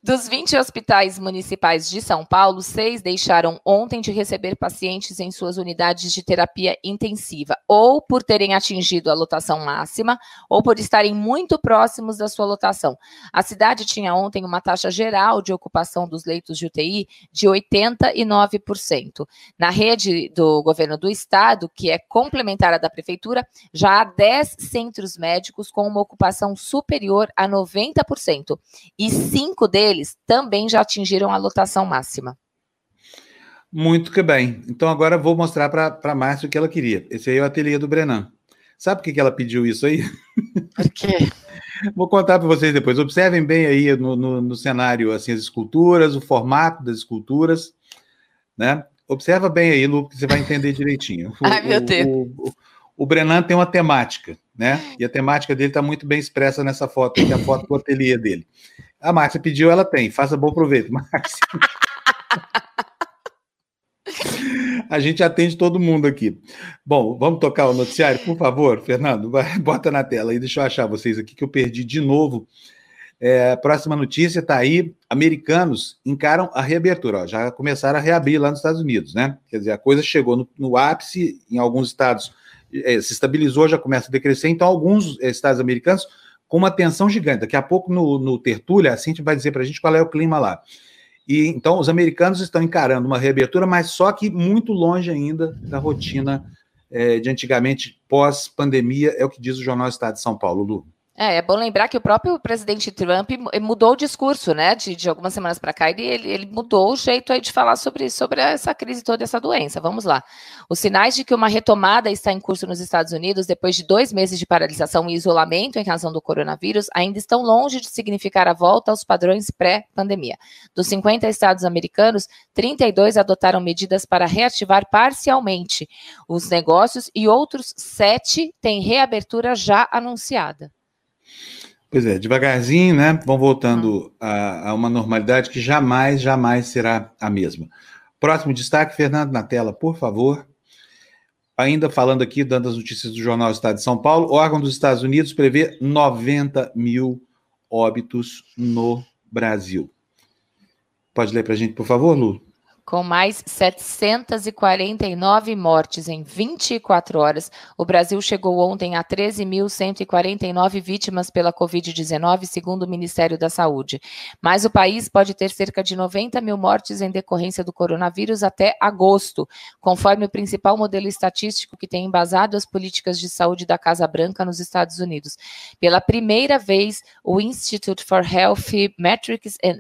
Dos 20 hospitais municipais de São Paulo, seis deixaram ontem de receber pacientes em suas unidades de terapia intensiva, ou por terem atingido a lotação máxima, ou por estarem muito próximos da sua lotação. A cidade tinha ontem uma taxa geral de ocupação dos leitos de UTI de 89%. Na rede do governo do estado, que é complementar à da prefeitura, já há 10 centros médicos com uma ocupação superior a 90%, e cinco deles deles também já atingiram a lotação máxima. Muito que bem. Então agora vou mostrar para a Márcia o que ela queria. Esse aí é o ateliê do Brenan. Sabe por que, que ela pediu isso aí? Por quê? Vou contar para vocês depois. Observem bem aí no, no, no, cenário assim, as esculturas, o formato das esculturas. Né? Observa bem aí, Lu, que você vai entender direitinho. O, Ai, meu Deus. O, o, o Brenan tem uma temática, né? E a temática dele está muito bem expressa nessa foto, que é a foto do ateliê dele. A Márcia pediu, ela tem. Faça bom proveito, Márcia. A gente atende todo mundo aqui. Bom, vamos tocar o noticiário, por favor, Fernando. Vai, bota na tela aí, deixa eu achar vocês aqui que eu perdi de novo. É, próxima notícia está aí: americanos encaram a reabertura. Ó, já começaram a reabrir lá nos Estados Unidos, né? Quer dizer, a coisa chegou no, no ápice, em alguns estados é, se estabilizou, já começa a decrescer. Então, alguns é, estados americanos com uma tensão gigante. Daqui a pouco, no, no Tertúlia, a Cintia vai dizer para a gente qual é o clima lá. E então os americanos estão encarando uma reabertura, mas só que muito longe ainda da rotina é, de antigamente, pós-pandemia, é o que diz o Jornal Estado de São Paulo, Lu. É, é bom lembrar que o próprio presidente Trump mudou o discurso, né, de, de algumas semanas para cá, ele, ele mudou o jeito aí de falar sobre, sobre essa crise toda, essa doença. Vamos lá. Os sinais de que uma retomada está em curso nos Estados Unidos, depois de dois meses de paralisação e isolamento em razão do coronavírus, ainda estão longe de significar a volta aos padrões pré-pandemia. Dos 50 estados americanos, 32 adotaram medidas para reativar parcialmente os negócios e outros sete têm reabertura já anunciada. Pois é, devagarzinho, né? Vão voltando a, a, uma normalidade que jamais, jamais será a mesma. Próximo destaque, Fernando, na tela, por favor. Ainda falando aqui, dando as notícias do Jornal Estado de São Paulo, órgão dos Estados Unidos prevê 90 mil óbitos no Brasil. Pode ler para a gente, por favor, Lu? Com mais 749 mortes em 24 horas, o Brasil chegou ontem a 13.149 vítimas pela Covid-19, segundo o Ministério da Saúde. Mas o país pode ter cerca de 90 mil mortes em decorrência do coronavírus até agosto, conforme o principal modelo estatístico que tem embasado as políticas de saúde da Casa Branca nos Estados Unidos. Pela primeira vez, o Institute for Health Metrics and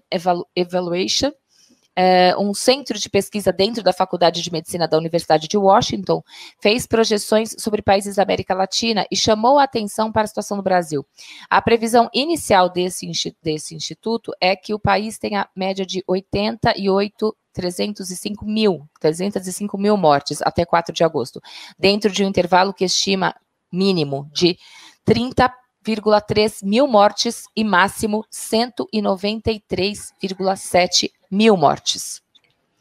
Evaluation é, um centro de pesquisa dentro da Faculdade de Medicina da Universidade de Washington, fez projeções sobre países da América Latina e chamou a atenção para a situação do Brasil. A previsão inicial desse, desse instituto é que o país tenha média de 88 305 mil, 305 mil mortes até 4 de agosto, dentro de um intervalo que estima mínimo de 30,3 mil mortes e máximo 193,7 mil mortes.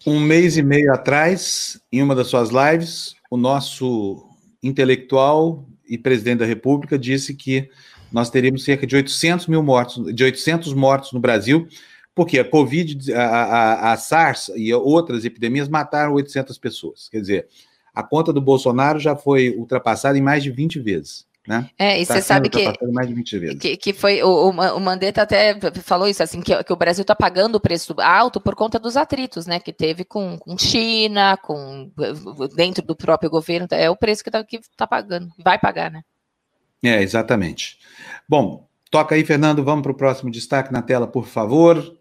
Um mês e meio atrás, em uma das suas lives, o nosso intelectual e presidente da República disse que nós teríamos cerca de 800 mil mortos, de 800 mortos no Brasil, porque a Covid, a, a, a SARS e outras epidemias mataram 800 pessoas. Quer dizer, a conta do Bolsonaro já foi ultrapassada em mais de 20 vezes. Né? É, e tá você sabe que, que, que, foi o, o Mandetta até falou isso, assim, que, que o Brasil está pagando o preço alto por conta dos atritos, né? Que teve com, com China, com dentro do próprio governo, é o preço que está que tá pagando, vai pagar, né? É, exatamente. Bom, toca aí, Fernando, vamos para o próximo destaque na tela, por favor.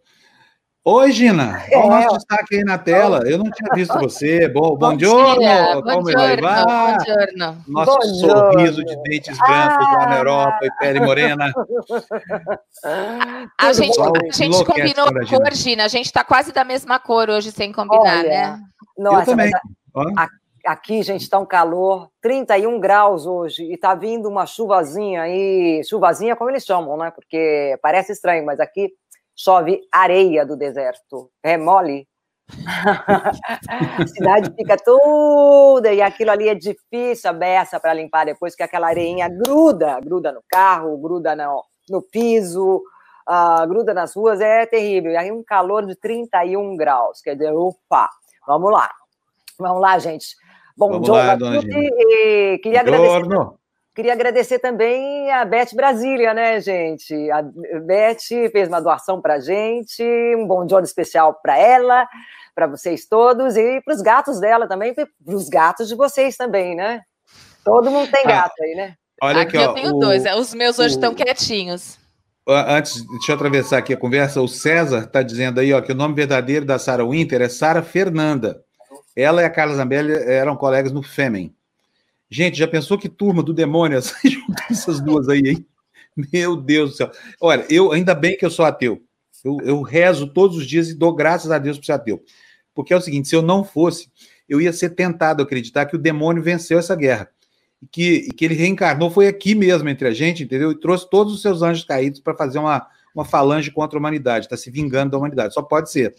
Oi, Gina. Olha o nosso destaque aí na tela. Eu não tinha visto você. Bom, bom, bom giorno. Dia. Como vai? Bom Nosso bom sorriso de dentes brancos ah. lá na Europa e pele morena. A gente, a gente combinou a cor, Gina. A gente está quase da mesma cor hoje, sem combinar, Olha, né? Nossa, Eu também. Aqui, gente, está um calor, 31 graus hoje, e está vindo uma chuvazinha aí, chuvazinha como eles chamam, né? Porque parece estranho, mas aqui chove areia do deserto, é mole. a cidade fica toda e aquilo ali é difícil a beça para limpar depois que aquela areinha gruda, gruda no carro, gruda no, no piso, uh, gruda nas ruas, é terrível. E aí um calor de 31 graus, quer dizer, opa, vamos lá. Vamos lá, gente. Bom, vamos John, lá, queria agradecer. Queria agradecer também a Beth Brasília, né, gente? A Beth fez uma doação para a gente, um bom dia especial para ela, para vocês todos e para os gatos dela também, para os gatos de vocês também, né? Todo mundo tem ah, gato ah, aí, né? Olha aqui, aqui ó, eu tenho o, dois, é, os meus hoje o, estão quietinhos. Antes, deixa eu atravessar aqui a conversa. O César está dizendo aí ó, que o nome verdadeiro da Sara Winter é Sara Fernanda. Ela e a Carla Zambelli eram colegas no Fêmen. Gente, já pensou que turma do demônio essas duas aí, hein? Meu Deus do céu. Olha, eu ainda bem que eu sou ateu. Eu, eu rezo todos os dias e dou graças a Deus por ser ateu. Porque é o seguinte: se eu não fosse, eu ia ser tentado a acreditar que o demônio venceu essa guerra. E que, e que ele reencarnou, foi aqui mesmo entre a gente, entendeu? E trouxe todos os seus anjos caídos para fazer uma, uma falange contra a humanidade, está se vingando da humanidade. Só pode ser.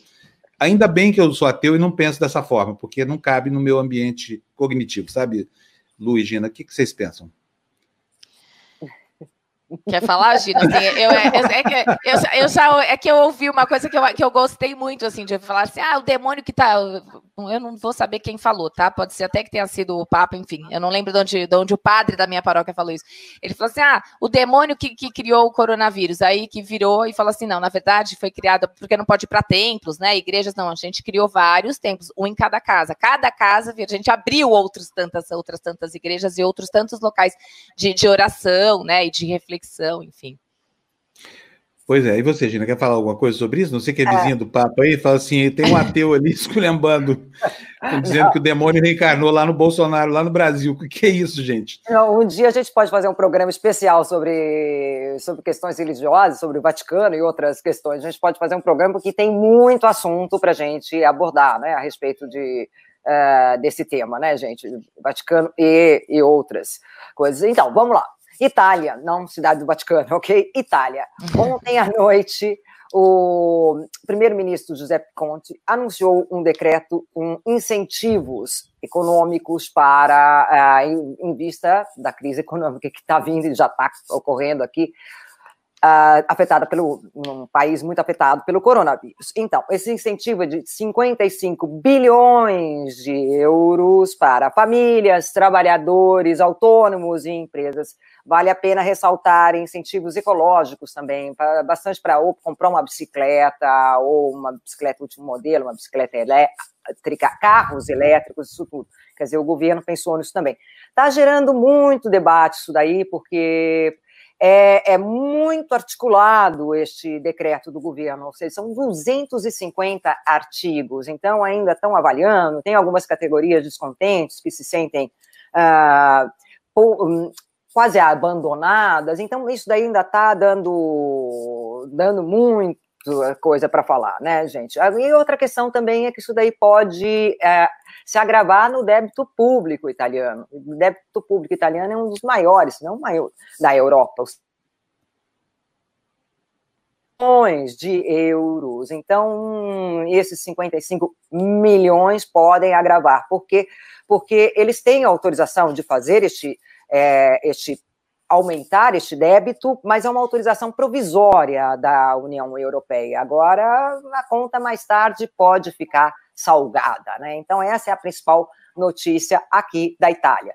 Ainda bem que eu sou ateu e não penso dessa forma, porque não cabe no meu ambiente cognitivo, sabe? Lu e Gina, o que, que vocês pensam? Quer falar, Gina? Assim, eu, é, é, que, eu, eu, já, é que eu ouvi uma coisa que eu, que eu gostei muito, assim, de falar assim, ah, o demônio que tá... Eu não vou saber quem falou, tá? Pode ser até que tenha sido o Papa, enfim. Eu não lembro de onde, de onde o padre da minha paróquia falou isso. Ele falou assim, ah, o demônio que, que criou o coronavírus. Aí que virou e falou assim, não, na verdade foi criado porque não pode ir para templos, né? Igrejas, não. A gente criou vários templos, um em cada casa. Cada casa, a gente abriu outros tantas, outras tantas igrejas e outros tantos locais de, de oração, né? E de reflexão reflexão, enfim. Pois é, e você, Gina, quer falar alguma coisa sobre isso? Não sei que é vizinha é. do Papa aí, fala assim, tem um ateu ali esculhambando, dizendo Não. que o demônio reencarnou lá no Bolsonaro, lá no Brasil. O que é isso, gente? Não, um dia a gente pode fazer um programa especial sobre, sobre questões religiosas, sobre o Vaticano e outras questões. A gente pode fazer um programa porque tem muito assunto para a gente abordar, né, a respeito de, uh, desse tema, né, gente? Vaticano e, e outras coisas. Então, vamos lá. Itália, não cidade do Vaticano, ok? Itália. Ontem à noite, o primeiro-ministro Giuseppe Conte anunciou um decreto com incentivos econômicos para, uh, em, vista da crise econômica que está vindo e já está ocorrendo aqui, uh, afetada pelo um país muito afetado pelo coronavírus. Então, esse incentivo é de 55 bilhões de euros para famílias, trabalhadores, autônomos e empresas. Vale a pena ressaltar incentivos ecológicos também, bastante para ou comprar uma bicicleta ou uma bicicleta último modelo, uma bicicleta elétrica, carros elétricos, isso tudo. Quer dizer, o governo pensou nisso também. Está gerando muito debate isso daí, porque é, é, muito articulado este decreto do governo, ou seja, são 250 artigos, então ainda estão avaliando, tem algumas categorias descontentes que se sentem uh, quase abandonadas, então isso daí ainda está dando, dando muito coisa para falar, né, gente? E outra questão também é que isso daí pode é, se agravar no débito público italiano. O débito público italiano é um dos maiores, não o maior, da Europa. Os milhões de euros. Então, esses 55 milhões podem agravar. Por quê? Porque eles têm autorização de fazer este, é, este aumentar este débito, mas é uma autorização provisória da União Europeia. Agora, a conta mais tarde pode ficar salgada, né? Então, essa é a principal notícia aqui da Itália.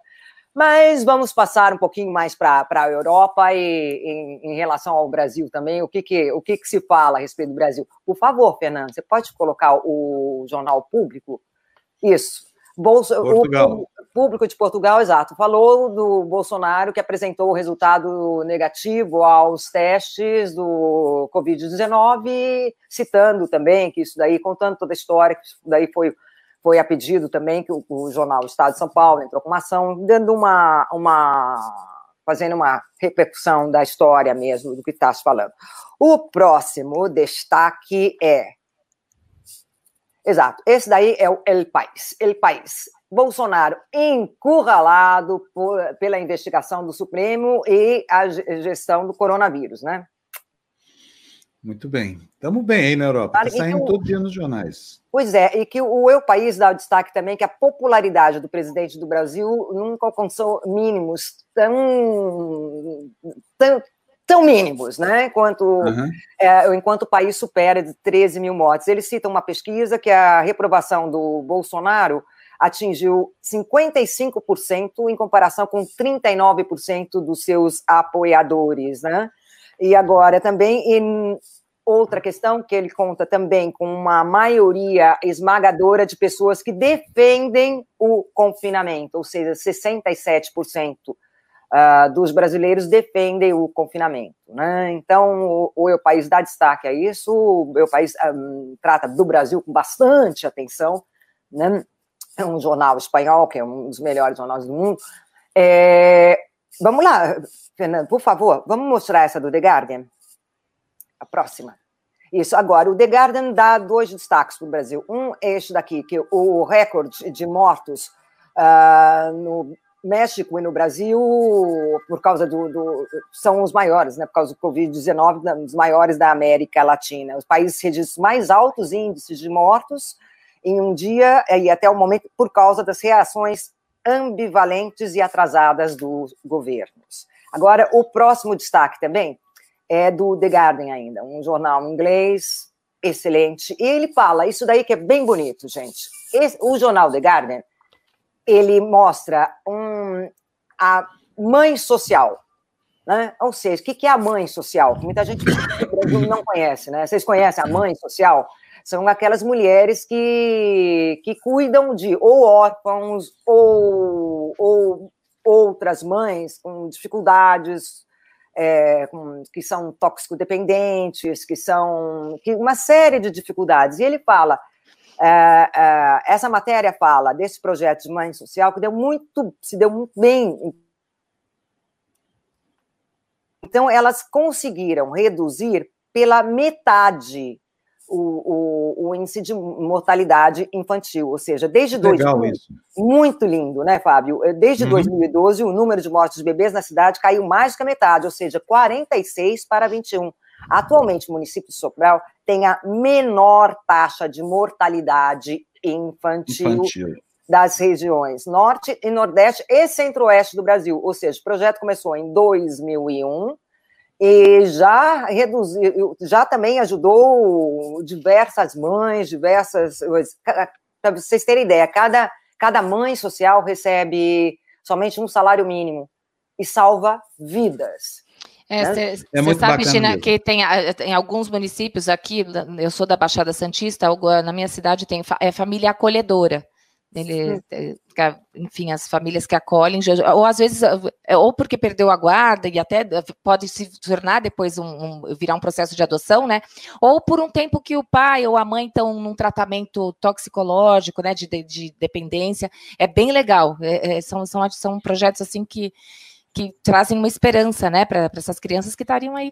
Mas vamos passar um pouquinho mais para a Europa e em, em, relação ao Brasil também, o que, que, o que, que se fala a respeito do Brasil? Por favor, Fernando, você pode colocar o jornal público? Isso. Portugal. O público de Portugal, exato, falou do Bolsonaro que apresentou o resultado negativo aos testes do Covid-19, citando também que isso daí, contando toda a história, que isso daí foi, foi a pedido também que o, o jornal Estado de São Paulo entrou com uma ação, dando uma, uma fazendo uma repercussão da história mesmo, do que está se falando. O próximo destaque é Exato. Esse daí é o El País. El País. Bolsonaro encurralado por, pela investigação do Supremo e a gestão do coronavírus, né? Muito bem. Estamos bem aí na Europa. Está saindo todo dia nos jornais. Pois é, e que o Eu País dá o destaque também que a popularidade do presidente do Brasil nunca alcançou mínimos tão, tão, tão mínimos, né? Enquanto, uhum. é, enquanto o país supera de 13 mil mortes. Ele cita uma pesquisa que a reprovação do Bolsonaro atingiu 55% em comparação com 39% dos seus apoiadores, né? E agora também em outra questão que ele conta também com uma maioria esmagadora de pessoas que defendem o confinamento, ou seja, 67% uh, dos brasileiros defendem o confinamento. Né? Então, o, o meu país dá destaque a isso, o meu país um, trata do Brasil com bastante atenção, né? é um jornal espanhol, que é um dos melhores jornais do mundo. É, vamos lá, Fernando, por favor, vamos mostrar essa do The Guardian? A próxima. Isso, agora, o The Guardian dá dois destaques para o Brasil. Um é este daqui, que o recorde de mortos uh, no México e no Brasil, por causa do, do, são os maiores, né? Por causa do Covid-19, os maiores da América Latina. Os países registram mais altos índices de mortos em um dia e até o momento por causa das reações ambivalentes e atrasadas dos governos. Agora, o próximo destaque também é do The Guardian ainda, um jornal inglês excelente. E ele fala isso daí que é bem bonito, gente. Esse, o jornal The Guardian ele mostra um, a mãe social. Né? Ou seja, o que é a mãe social? Muita gente não conhece, né? Vocês conhecem a mãe social? São aquelas mulheres que, que cuidam de ou órfãos ou, ou outras mães com dificuldades, é, com, que são tóxico-dependentes, que são que uma série de dificuldades. E ele fala essa matéria fala desse projeto de mãe social que deu muito, se deu muito bem. Então, elas conseguiram reduzir pela metade o, o, o, índice de mortalidade infantil, ou seja, desde Legal 2000, isso. muito lindo, né, Fábio? Desde uhum. 2012, o número de mortes de bebês na cidade caiu mais do que a metade, ou seja, 46 para 21. Atualmente, o município de Sobral tem a menor taxa de mortalidade infantil, infantil. das regiões norte e nordeste e centro-oeste do Brasil. Ou seja, o projeto começou em 2001 e já reduziu, já também ajudou diversas mães, diversas. Para vocês terem ideia, cada, cada mãe social recebe somente um salário mínimo e salva vidas. É, você né? é sabe, Gina, que tem em alguns municípios aqui, eu sou da Baixada Santista, na minha cidade tem é família acolhedora. Ele, eh, enfim, as famílias que acolhem, ou às vezes, eh, ou porque perdeu a guarda e até eh, pode se tornar depois um, um, virar um processo de adoção, né? Ou por um tempo que o pai ou a mãe estão num tratamento toxicológico, né? De, de, de dependência, é bem legal. É, é, são, são, são projetos assim que, que trazem uma esperança, né? Para essas crianças que estariam aí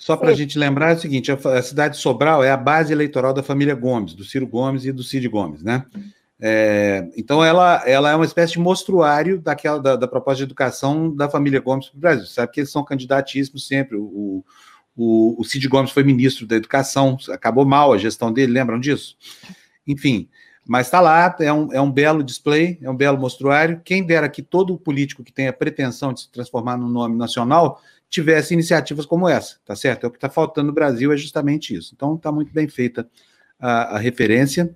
só para a gente lembrar é o seguinte: a cidade de Sobral é a base eleitoral da família Gomes, do Ciro Gomes e do Cid Gomes, né? É, então, ela, ela é uma espécie de mostruário daquela, da, da proposta de educação da família Gomes para o Brasil. Sabe que eles são candidatíssimos sempre. O, o, o Cid Gomes foi ministro da Educação, acabou mal a gestão dele, lembram disso? Enfim, mas está lá, é um, é um belo display, é um belo mostruário. Quem dera que todo político que tenha pretensão de se transformar num nome nacional tivesse iniciativas como essa, tá certo? É o que está faltando no Brasil, é justamente isso. Então, está muito bem feita a, a referência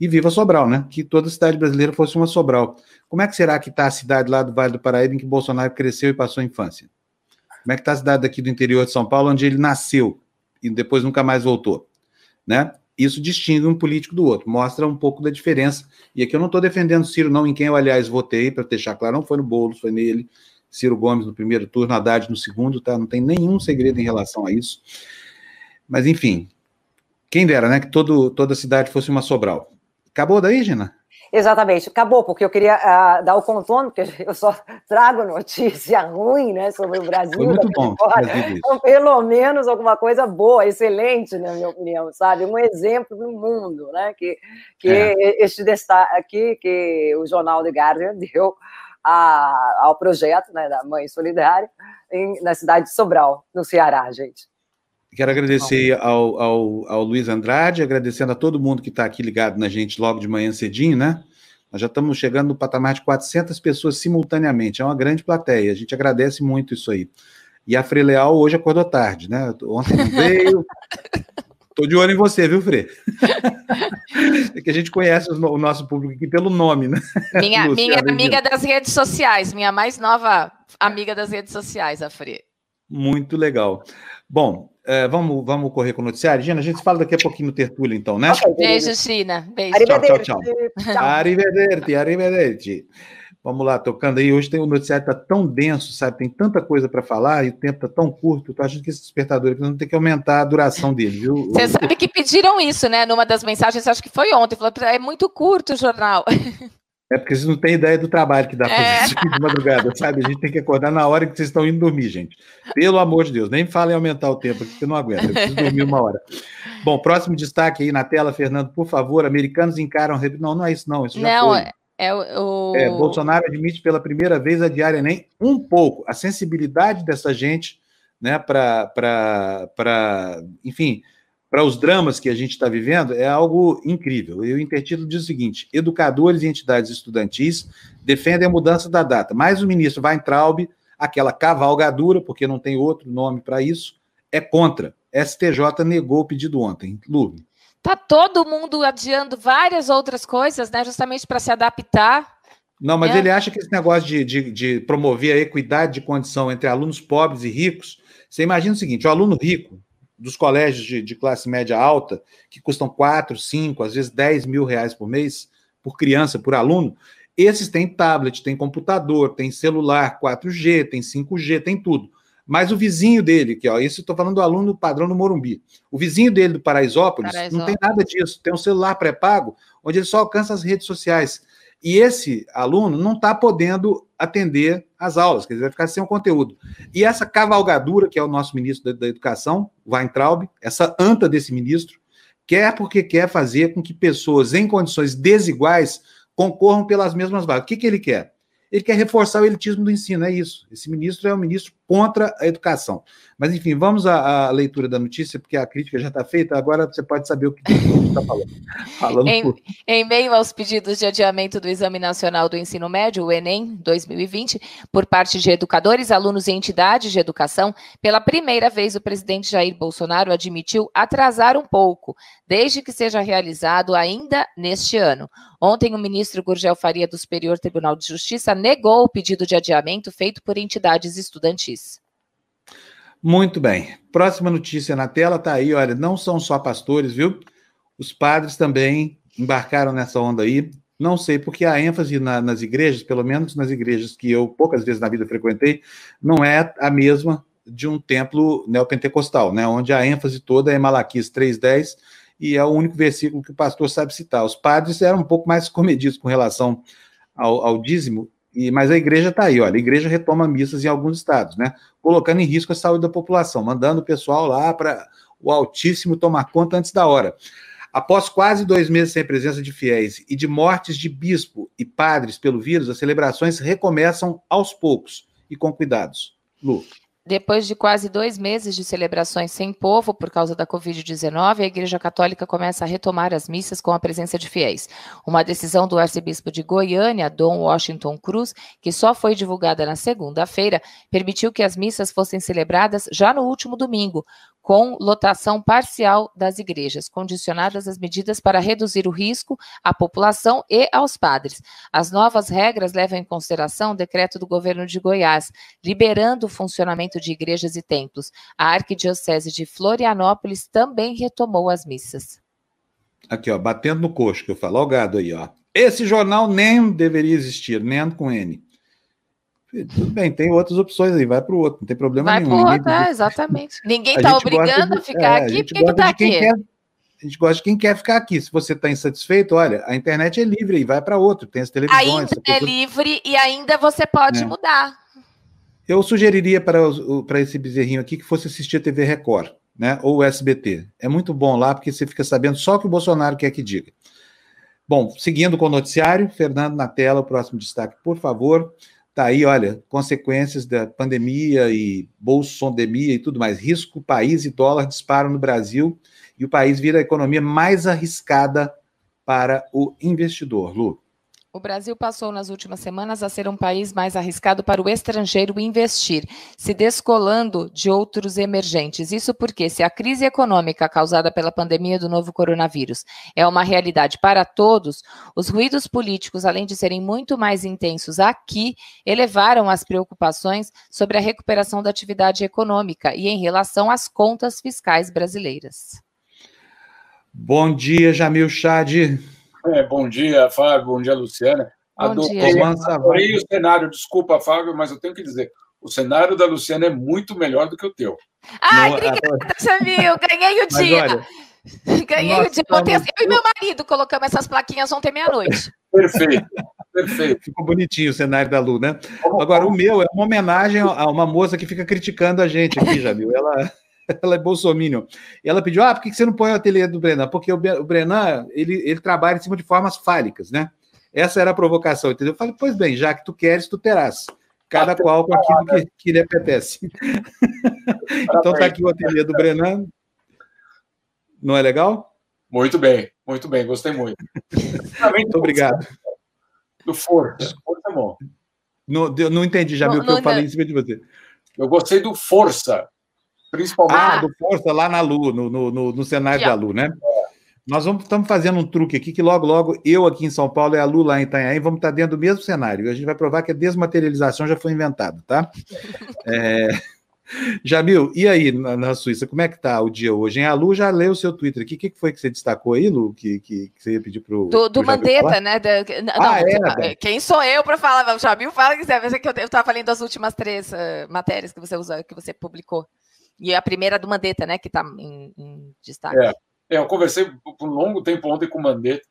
e viva Sobral, né? Que toda cidade brasileira fosse uma Sobral. Como é que será que está a cidade lá do Vale do Paraíba em que Bolsonaro cresceu e passou a infância? Como é que está a cidade daqui do interior de São Paulo, onde ele nasceu e depois nunca mais voltou? Né? Isso distingue um político do outro, mostra um pouco da diferença. E aqui eu não estou defendendo Ciro, não, em quem eu, aliás, votei, para deixar claro, não foi no Boulos, foi nele. Ciro Gomes no primeiro turno, Haddad no segundo, tá? Não tem nenhum segredo em relação a isso. Mas, enfim, quem dera, né? Que todo, toda a cidade fosse uma Sobral. Acabou daí, Gina? Exatamente, acabou, porque eu queria uh, dar o contorno, porque eu só trago notícia ruim né, sobre o Brasil. Foi muito bom. Então, pelo menos alguma coisa boa, excelente, na minha opinião, sabe? Um exemplo no mundo, né? Que, que é. este destaque aqui, que o jornal The Guardian deu a, ao projeto né, da Mãe Solidária em, na cidade de Sobral, no Ceará, gente. Quero agradecer ao, ao, ao Luiz Andrade, agradecendo a todo mundo que está aqui ligado na gente logo de manhã cedinho, né? Nós já estamos chegando no patamar de 400 pessoas simultaneamente, é uma grande plateia, a gente agradece muito isso aí. E a Frei Leal hoje acordou tarde, né? Ontem não veio. Estou de olho em você, viu, Frei? é que a gente conhece o nosso público aqui pelo nome, né? Minha, minha amiga das redes sociais, minha mais nova amiga das redes sociais, a Frei. Muito legal. Bom, é, vamos, vamos correr com o noticiário. Gina, a gente fala daqui a pouquinho no Tertúlio, então, né? Okay, beijo, Gina. Beijo. Tchau, tchau, tchau. tchau. Arrivederci, arrivederci. Vamos lá, tocando aí. Hoje tem o noticiário está tão denso, sabe? Tem tanta coisa para falar e o tempo está tão curto. Tô achando que esse despertador aqui vamos ter que aumentar a duração dele, viu? Você sabe que pediram isso, né? Numa das mensagens, acho que foi ontem. Falou, é muito curto o jornal. É porque vocês não têm ideia do trabalho que dá para é. isso de madrugada, sabe? A gente tem que acordar na hora que vocês estão indo dormir, gente. Pelo amor de Deus, nem falem aumentar o tempo, porque eu não aguento, eu preciso dormir uma hora. Bom, próximo destaque aí na tela, Fernando, por favor. Americanos encaram. Não, não é isso, não. Isso já não, foi. É o... é, Bolsonaro admite pela primeira vez a diária nem um pouco. A sensibilidade dessa gente, né, para, enfim, para os dramas que a gente está vivendo é algo incrível. E o intertítulo diz o seguinte: educadores e entidades estudantis defendem a mudança da data. Mas o ministro Weintraub, aquela cavalgadura, porque não tem outro nome para isso, é contra. STJ negou o pedido ontem. Lu. Tá todo mundo adiando várias outras coisas, né? Justamente para se adaptar. Não, mas é. ele acha que esse negócio de, de, de promover a equidade de condição entre alunos pobres e ricos. Você imagina o seguinte: o aluno rico, dos colégios de, de, classe média alta, que custam 4, 5, às vezes 10 mil reais por mês, por criança, por aluno, esses têm tablet, tem computador, tem celular 4G, tem 5G, tem tudo. Mas o vizinho dele, que ó, isso estou falando do aluno padrão do Morumbi, o vizinho dele do Paraisópolis, Paraisópolis. não tem nada disso, tem um celular pré-pago, onde ele só alcança as redes sociais. E esse aluno não está podendo atender as aulas, quer dizer, vai ficar sem o conteúdo. E essa cavalgadura, que é o nosso ministro da, da Educação, Weintraub, essa anta desse ministro, quer porque quer fazer com que pessoas em condições desiguais concorram pelas mesmas vagas. O que, que ele quer? Ele quer reforçar o elitismo do ensino, é isso. Esse ministro é um ministro contra a educação. Mas, enfim, vamos à, à leitura da notícia, porque a crítica já está feita, agora você pode saber o que está falando. falando em, por... em meio aos pedidos de adiamento do Exame Nacional do Ensino Médio, o Enem 2020, por parte de educadores, alunos e entidades de educação, pela primeira vez o presidente Jair Bolsonaro admitiu atrasar um pouco, desde que seja realizado ainda neste ano. Ontem, o ministro Gurgel Faria do Superior Tribunal de Justiça negou o pedido de adiamento feito por entidades estudantis. Muito bem. Próxima notícia na tela está aí. Olha, não são só pastores, viu? Os padres também embarcaram nessa onda aí. Não sei, porque a ênfase na, nas igrejas, pelo menos nas igrejas que eu poucas vezes na vida frequentei, não é a mesma de um templo neopentecostal, né? Onde a ênfase toda é Malaquias 3,10 e é o único versículo que o pastor sabe citar. Os padres eram um pouco mais comedidos com relação ao, ao dízimo, e, mas a igreja está aí, olha, a igreja retoma missas em alguns estados, né? Colocando em risco a saúde da população, mandando o pessoal lá para o Altíssimo tomar conta antes da hora. Após quase dois meses sem presença de fiéis e de mortes de bispo e padres pelo vírus, as celebrações recomeçam aos poucos e com cuidados. Lu. Depois de quase dois meses de celebrações sem povo por causa da Covid-19, a Igreja Católica começa a retomar as missas com a presença de fiéis. Uma decisão do arcebispo de Goiânia, Dom Washington Cruz, que só foi divulgada na segunda-feira, permitiu que as missas fossem celebradas já no último domingo, com lotação parcial das igrejas, condicionadas às medidas para reduzir o risco à população e aos padres. As novas regras levam em consideração o decreto do governo de Goiás, liberando o funcionamento de igrejas e templos. A Arquidiocese de Florianópolis também retomou as missas. Aqui, ó, batendo no coxo, que eu falo, ó o gado aí, ó. Esse jornal nem deveria existir, nem com N. Tudo bem, tem outras opções aí, vai para o outro, não tem problema vai nenhum. Vai para o outro, é, exatamente. Ninguém está obrigando de, a ficar é, aqui, a porque está aqui? Quer, a gente gosta de quem quer ficar aqui. Se você está insatisfeito, olha, a internet é livre e vai para outro, tem as televisões. Ainda é livre e ainda você pode é. mudar. Eu sugeriria para, para esse bezerrinho aqui que fosse assistir a TV Record, né? Ou SBT. É muito bom lá, porque você fica sabendo só o que o Bolsonaro quer que diga. Bom, seguindo com o noticiário, Fernando na tela, o próximo destaque, por favor. Tá aí, olha, consequências da pandemia e bolsondemia e tudo mais. Risco, país e dólar disparam no Brasil e o país vira a economia mais arriscada para o investidor. Lu. O Brasil passou nas últimas semanas a ser um país mais arriscado para o estrangeiro investir, se descolando de outros emergentes. Isso porque, se a crise econômica causada pela pandemia do novo coronavírus é uma realidade para todos, os ruídos políticos, além de serem muito mais intensos aqui, elevaram as preocupações sobre a recuperação da atividade econômica e em relação às contas fiscais brasileiras. Bom dia, Jamil Chad. É, bom dia, Fábio. Bom dia, Luciana. Bom adorei, dia. adorei o cenário. Desculpa, Fábio, mas eu tenho que dizer: o cenário da Luciana é muito melhor do que o teu. Ai, Não, obrigada, Jamil. Ganhei o dia. Olha, Ganhei o dia. Ontem, eu e meu marido colocamos essas plaquinhas ontem meia-noite. Perfeito. Perfeito. Ficou bonitinho o cenário da Lu, né? Agora, o meu é uma homenagem a uma moça que fica criticando a gente aqui, Jamil. Ela, ela é bolsominion. E ela pediu, ah, por que você não põe o ateliê do Brenan? Porque o, Brenan, ele, ele trabalha em cima de formas fálicas, né? Essa era a provocação, entendeu? Eu falei, pois bem, já que tu queres, tu terás. Cada ah, qual com aquilo que, que lhe apetece. então tá aqui o ateliê do Brenan. Não é legal? Muito bem, muito bem, gostei muito. muito obrigado. Do Força, Força é bom. Não, não entendi, já viu o que eu falei em cima de você. Eu gostei do Força. Principalmente. Ah, do Força lá na Lu, no, no, no cenário da Lu, né? Nós estamos fazendo um truque aqui, que logo, logo, eu aqui em São Paulo e a Lu lá em Itanhaém vamos estar dentro do mesmo cenário. E a gente vai provar que a desmaterialização já foi inventada, tá? É... Jamil, e aí na, na, Suíça, como é que tá o dia hoje? Hein? A Lu já leu o seu Twitter aqui. O que, que foi que você destacou aí, Lu? Que, que, que você ia pedir para o. Do, do Mandetta, né? Da, não, ah, é, quem sou eu para falar? O Jamil fala que você que eu estava falando das últimas três uh, matérias que você usou, que você publicou. E a primeira é do Mandetta, né, que está em, em, destaque. É, é, eu conversei por um longo tempo ontem com o Mandetta,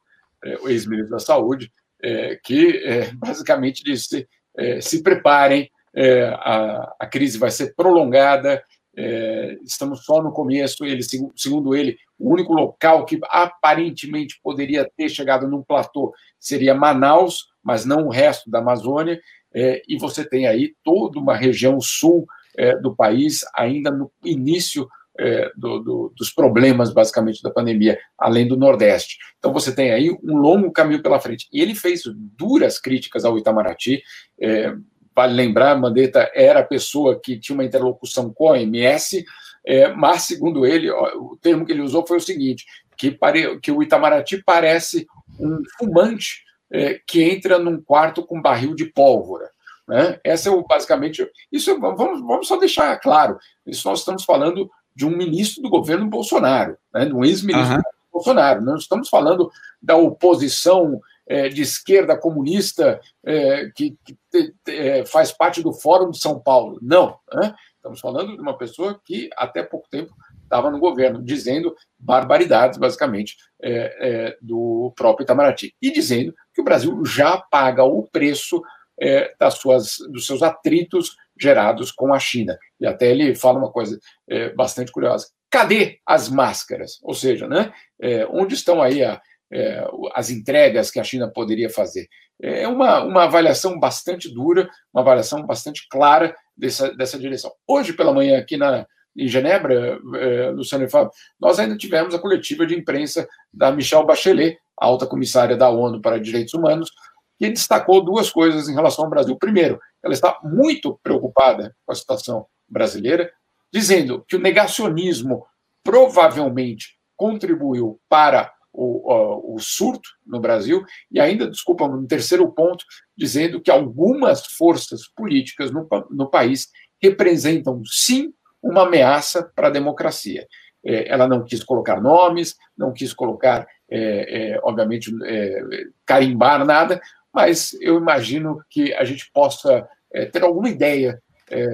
é, o ex-ministro da Saúde, é, que é, basicamente disse: é, se preparem, é, a, a crise vai ser prolongada é, estamos só no começo. Ele, segundo ele, o único local que aparentemente poderia ter chegado num platô seria Manaus, mas não o resto da Amazônia. É, e você tem aí toda uma região sul é, do país ainda no início é, do, do, dos problemas, basicamente, da pandemia, além do Nordeste. Então, você tem aí um longo caminho pela frente. E ele fez duras críticas ao Itamaraty. É, vale lembrar, Mandetta era a pessoa que tinha uma interlocução com a OMS, é, mas, segundo ele, o termo que ele usou foi o seguinte: que, pare, que o Itamaraty parece um fumante é, que entra num quarto com barril de pólvora. Né? Essa é o, basicamente. Isso vamos, vamos só deixar claro. Isso nós estamos falando de um ministro do governo Bolsonaro, né? de um ex-ministro uhum. Bolsonaro. Não estamos falando da oposição é, de esquerda comunista é, que, que é, faz parte do Fórum de São Paulo. Não. Né? Estamos falando de uma pessoa que até pouco tempo estava no governo, dizendo barbaridades, basicamente, é, é, do próprio Itamaraty. E dizendo que o Brasil já paga o preço é, das suas, dos seus atritos gerados com a China. E até ele fala uma coisa é, bastante curiosa. Cadê as máscaras? Ou seja, né, é, onde estão aí a, é, as entregas que a China poderia fazer? É uma, uma avaliação bastante dura, uma avaliação bastante clara dessa, dessa direção. Hoje pela manhã, aqui na, em Genebra, é, Luciano e Fábio, nós ainda tivemos a coletiva de imprensa da Michelle Bachelet, alta comissária da ONU para Direitos Humanos, que destacou duas coisas em relação ao Brasil. Primeiro, ela está muito preocupada com a situação brasileira, dizendo que o negacionismo provavelmente contribuiu para o, o, surto no Brasil, e ainda, desculpa, um terceiro ponto, dizendo que algumas forças políticas no, no país representam, sim, uma ameaça para a democracia. É, ela não quis colocar nomes, não quis colocar, é, é, obviamente, é, carimbar nada, mas eu imagino que a gente possa é, ter alguma ideia é,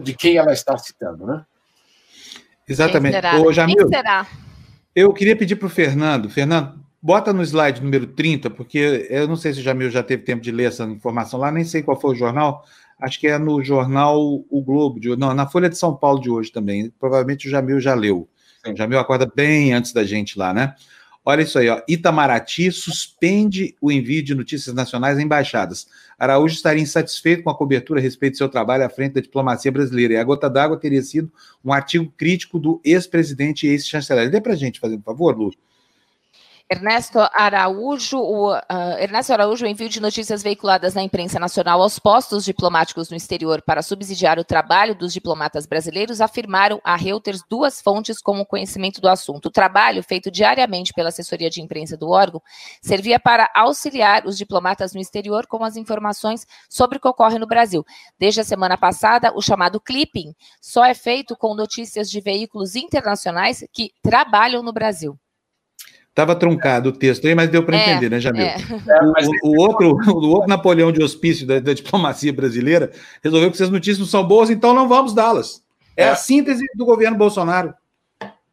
de quem ela está citando, né? Exatamente. Quem será? Ô, Jamil, quem será? Eu queria pedir para o Fernando, Fernando, bota no slide número 30, porque eu não sei se o Jamil já teve tempo de ler essa informação lá, nem sei qual foi o jornal, acho que é no jornal O Globo, de, não, na Folha de São Paulo de hoje também, provavelmente o Jamil já leu. Sim. O Jamil acorda bem antes da gente lá, né? Olha isso aí, ó. Itamaraty suspende o envio de notícias nacionais a embaixadas. Araújo estaria insatisfeito com a cobertura a respeito do seu trabalho à frente da diplomacia brasileira. E a gota d'água teria sido um artigo crítico do ex-presidente e ex-chanceler. Dê para gente fazer um favor, Lu. Ernesto Araújo, o, uh, Ernesto Araújo, o envio de notícias veiculadas na imprensa nacional aos postos diplomáticos no exterior para subsidiar o trabalho dos diplomatas brasileiros, afirmaram a Reuters duas fontes com conhecimento do assunto. O trabalho, feito diariamente pela assessoria de imprensa do órgão, servia para auxiliar os diplomatas no exterior com as informações sobre o que ocorre no Brasil. Desde a semana passada, o chamado clipping só é feito com notícias de veículos internacionais que trabalham no Brasil. Estava truncado o texto aí, mas deu para é, entender, né, Jamil? É. O, o, outro, o outro Napoleão de hospício da, da, diplomacia brasileira resolveu que essas notícias não são boas, então não vamos dá-las. É, é, a síntese do governo Bolsonaro.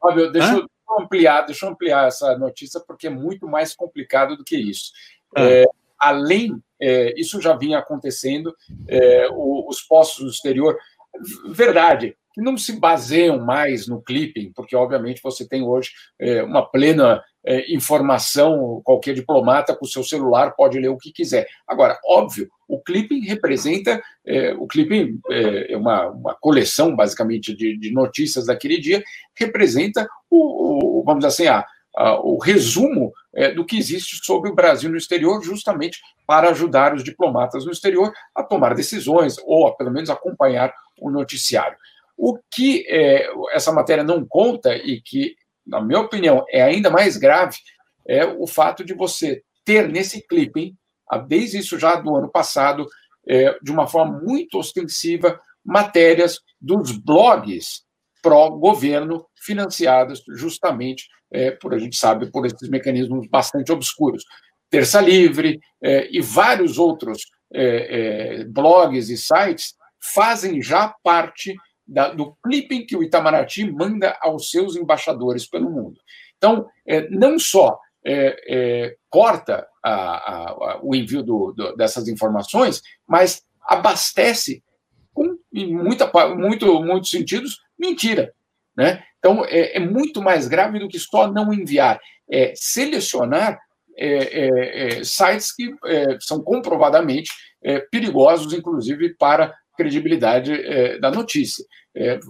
Fábio, deixa eu ampliar, deixa eu ampliar essa notícia, porque é muito mais complicado do que isso. Ah. É, além, é, isso já vinha acontecendo, é, os postos do exterior. Verdade, que não se baseiam mais no clipping, porque obviamente você tem hoje é, uma plena é, informação, qualquer diplomata com o seu celular pode ler o que quiser. Agora, óbvio, o clipping representa, é, o clipping é, é uma, uma coleção, basicamente, de, de, notícias daquele dia, representa o, o vamos dizer assim, a, a, o resumo é, do que existe sobre o Brasil no exterior, justamente para ajudar os diplomatas no exterior a tomar decisões, ou a, pelo menos acompanhar o noticiário. O que é, essa matéria não conta e que na minha opinião, é ainda mais grave é o fato de você ter nesse clipe, desde isso já do ano passado, é, de uma forma muito ostensiva, matérias dos blogs pró-governo financiadas justamente é, por a gente sabe por esses mecanismos bastante obscuros. Terça Livre é, e vários outros é, é blogs e sites fazem já parte da, do clipping que o Itamaraty manda aos seus embaixadores pelo mundo. Então, é, não só é, é, corta a, a, o envio do, do, dessas informações, mas abastece, com, em muita, muito, muitos sentidos, Mentira. Né? Então, é, é muito mais grave do que só não enviar. É selecionar é, é, é sites que é, são comprovadamente perigosos, inclusive para a credibilidade da notícia.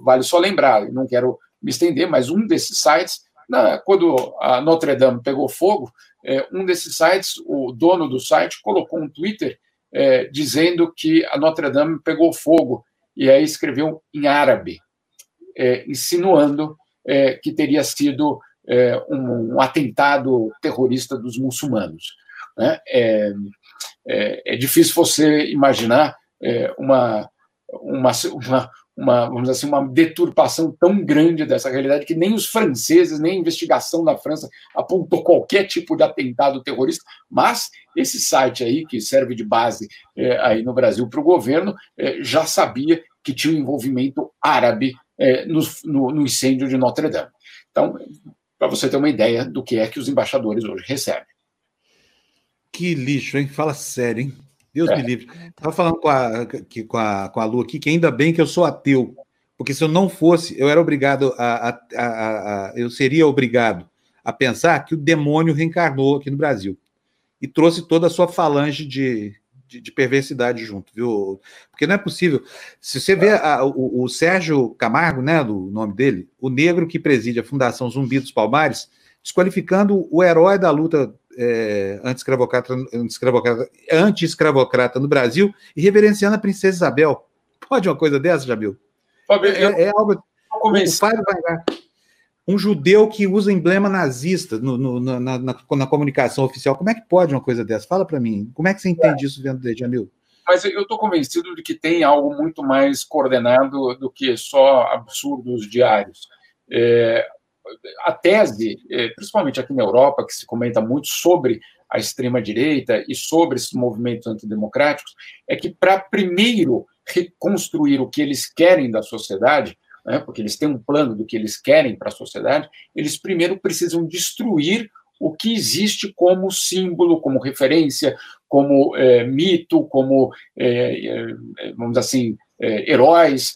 Vale só lembrar, não quero me estender, mas um desses sites, na, quando a Notre Dame pegou fogo, um desses sites, o dono do site, colocou um Twitter dizendo que a Notre Dame pegou fogo, e aí escreveu em árabe é, insinuando é, que teria sido é, um, um, atentado terrorista dos muçulmanos. Né? É, é, é, difícil você imaginar é, uma, uma, uma, uma, vamos assim, uma deturpação tão grande dessa realidade que nem os franceses, nem a investigação da França apontou qualquer tipo de atentado terrorista, mas esse site aí, que serve de base é, aí no Brasil para o governo, é, já sabia que tinha um envolvimento árabe é, no, no, no, incêndio de Notre Dame. Então, para você ter uma ideia do que é que os embaixadores hoje recebem. Que lixo, hein? Fala sério, hein? Deus é. me livre. Estava falando com a, com, a, com a Lu aqui que ainda bem que eu sou ateu, porque se eu não fosse, eu era obrigado a, a, a, a eu seria obrigado a pensar que o demônio reencarnou aqui no Brasil e trouxe toda a sua falange de, de, de, perversidade junto, viu? Porque não é possível. Se você vê a, o, o, Sérgio Camargo, né, do nome dele, o negro que preside a Fundação Zumbi dos Palmares, desqualificando o herói da luta é, anti-escravocrata anti no Brasil e reverenciando a princesa Isabel. Pode uma coisa dessa, Jamil? é, é, algo. O Fábio um judeu que usa emblema nazista no, no, na, na, na, comunicação oficial. Como é que pode uma coisa dessa? Fala para mim. Como é que você entende é. isso vendo de Jamil? Mas eu estou convencido de que tem algo muito mais coordenado do que só absurdos diários. É, a tese, é, principalmente aqui na Europa, que se comenta muito sobre a extrema-direita e sobre esses movimentos antidemocráticos, é que para primeiro reconstruir o que eles querem da sociedade, né, porque eles têm um plano do que eles querem para a sociedade, eles primeiro precisam destruir o que existe como símbolo, como referência, como é, mito, como, é, vamos assim, é, heróis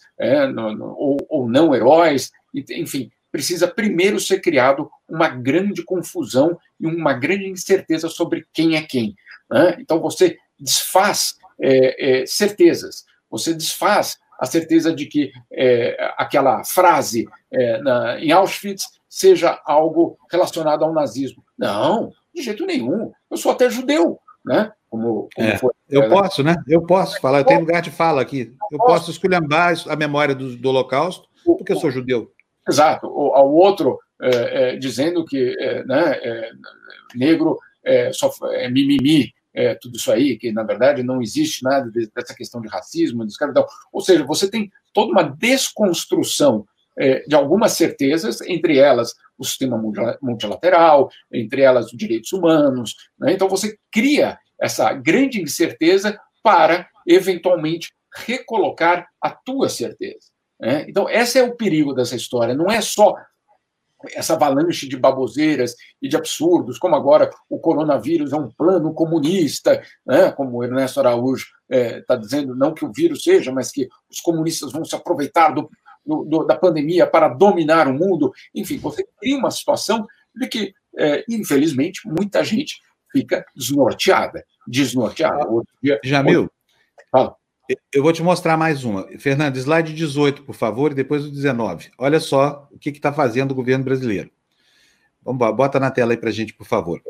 no, no, ou, ou, não heróis, enfim, precisa primeiro ser criado uma grande confusão e uma grande incerteza sobre quem é quem. Né? Então você desfaz é, certezas, você desfaz a certeza de que é, aquela frase é, na, em Auschwitz seja algo relacionado ao nazismo. Não, de jeito nenhum. Eu sou até judeu, né? Como, como é, eu né? posso, né? Eu posso falar, eu tenho lugar de fala aqui. Eu posso esculhambar a memória do, do Holocausto porque eu sou judeu. Exato. Ao outro é, é, dizendo que é, né, negro só é mimimi, é, tudo isso aí, que na verdade não existe nada dessa questão de racismo, de escravidão. Ou seja, você tem toda uma desconstrução é, de algumas certezas, entre elas o sistema multilateral, entre elas os direitos humanos. Né? Então você cria essa grande incerteza para eventualmente recolocar a tua certeza. Né? Então, esse é o perigo dessa história. Não é só essa avalanche de baboseiras e de absurdos, como agora o coronavírus é um plano comunista, né? como o Ernesto Araújo está é, tá dizendo, não que o vírus seja, mas que os comunistas vão se aproveitar do, do, da pandemia para dominar o mundo. Enfim, você cria uma situação de que, é, infelizmente, muita gente fica desnorteada. Desnorteada. Outro dia, Jamil, outro... fala. Eu vou te mostrar mais uma. Fernando, slide 18, por favor, e depois o 19. Olha só o que está fazendo o governo brasileiro. Vamos, bota na tela aí para a gente, por favor.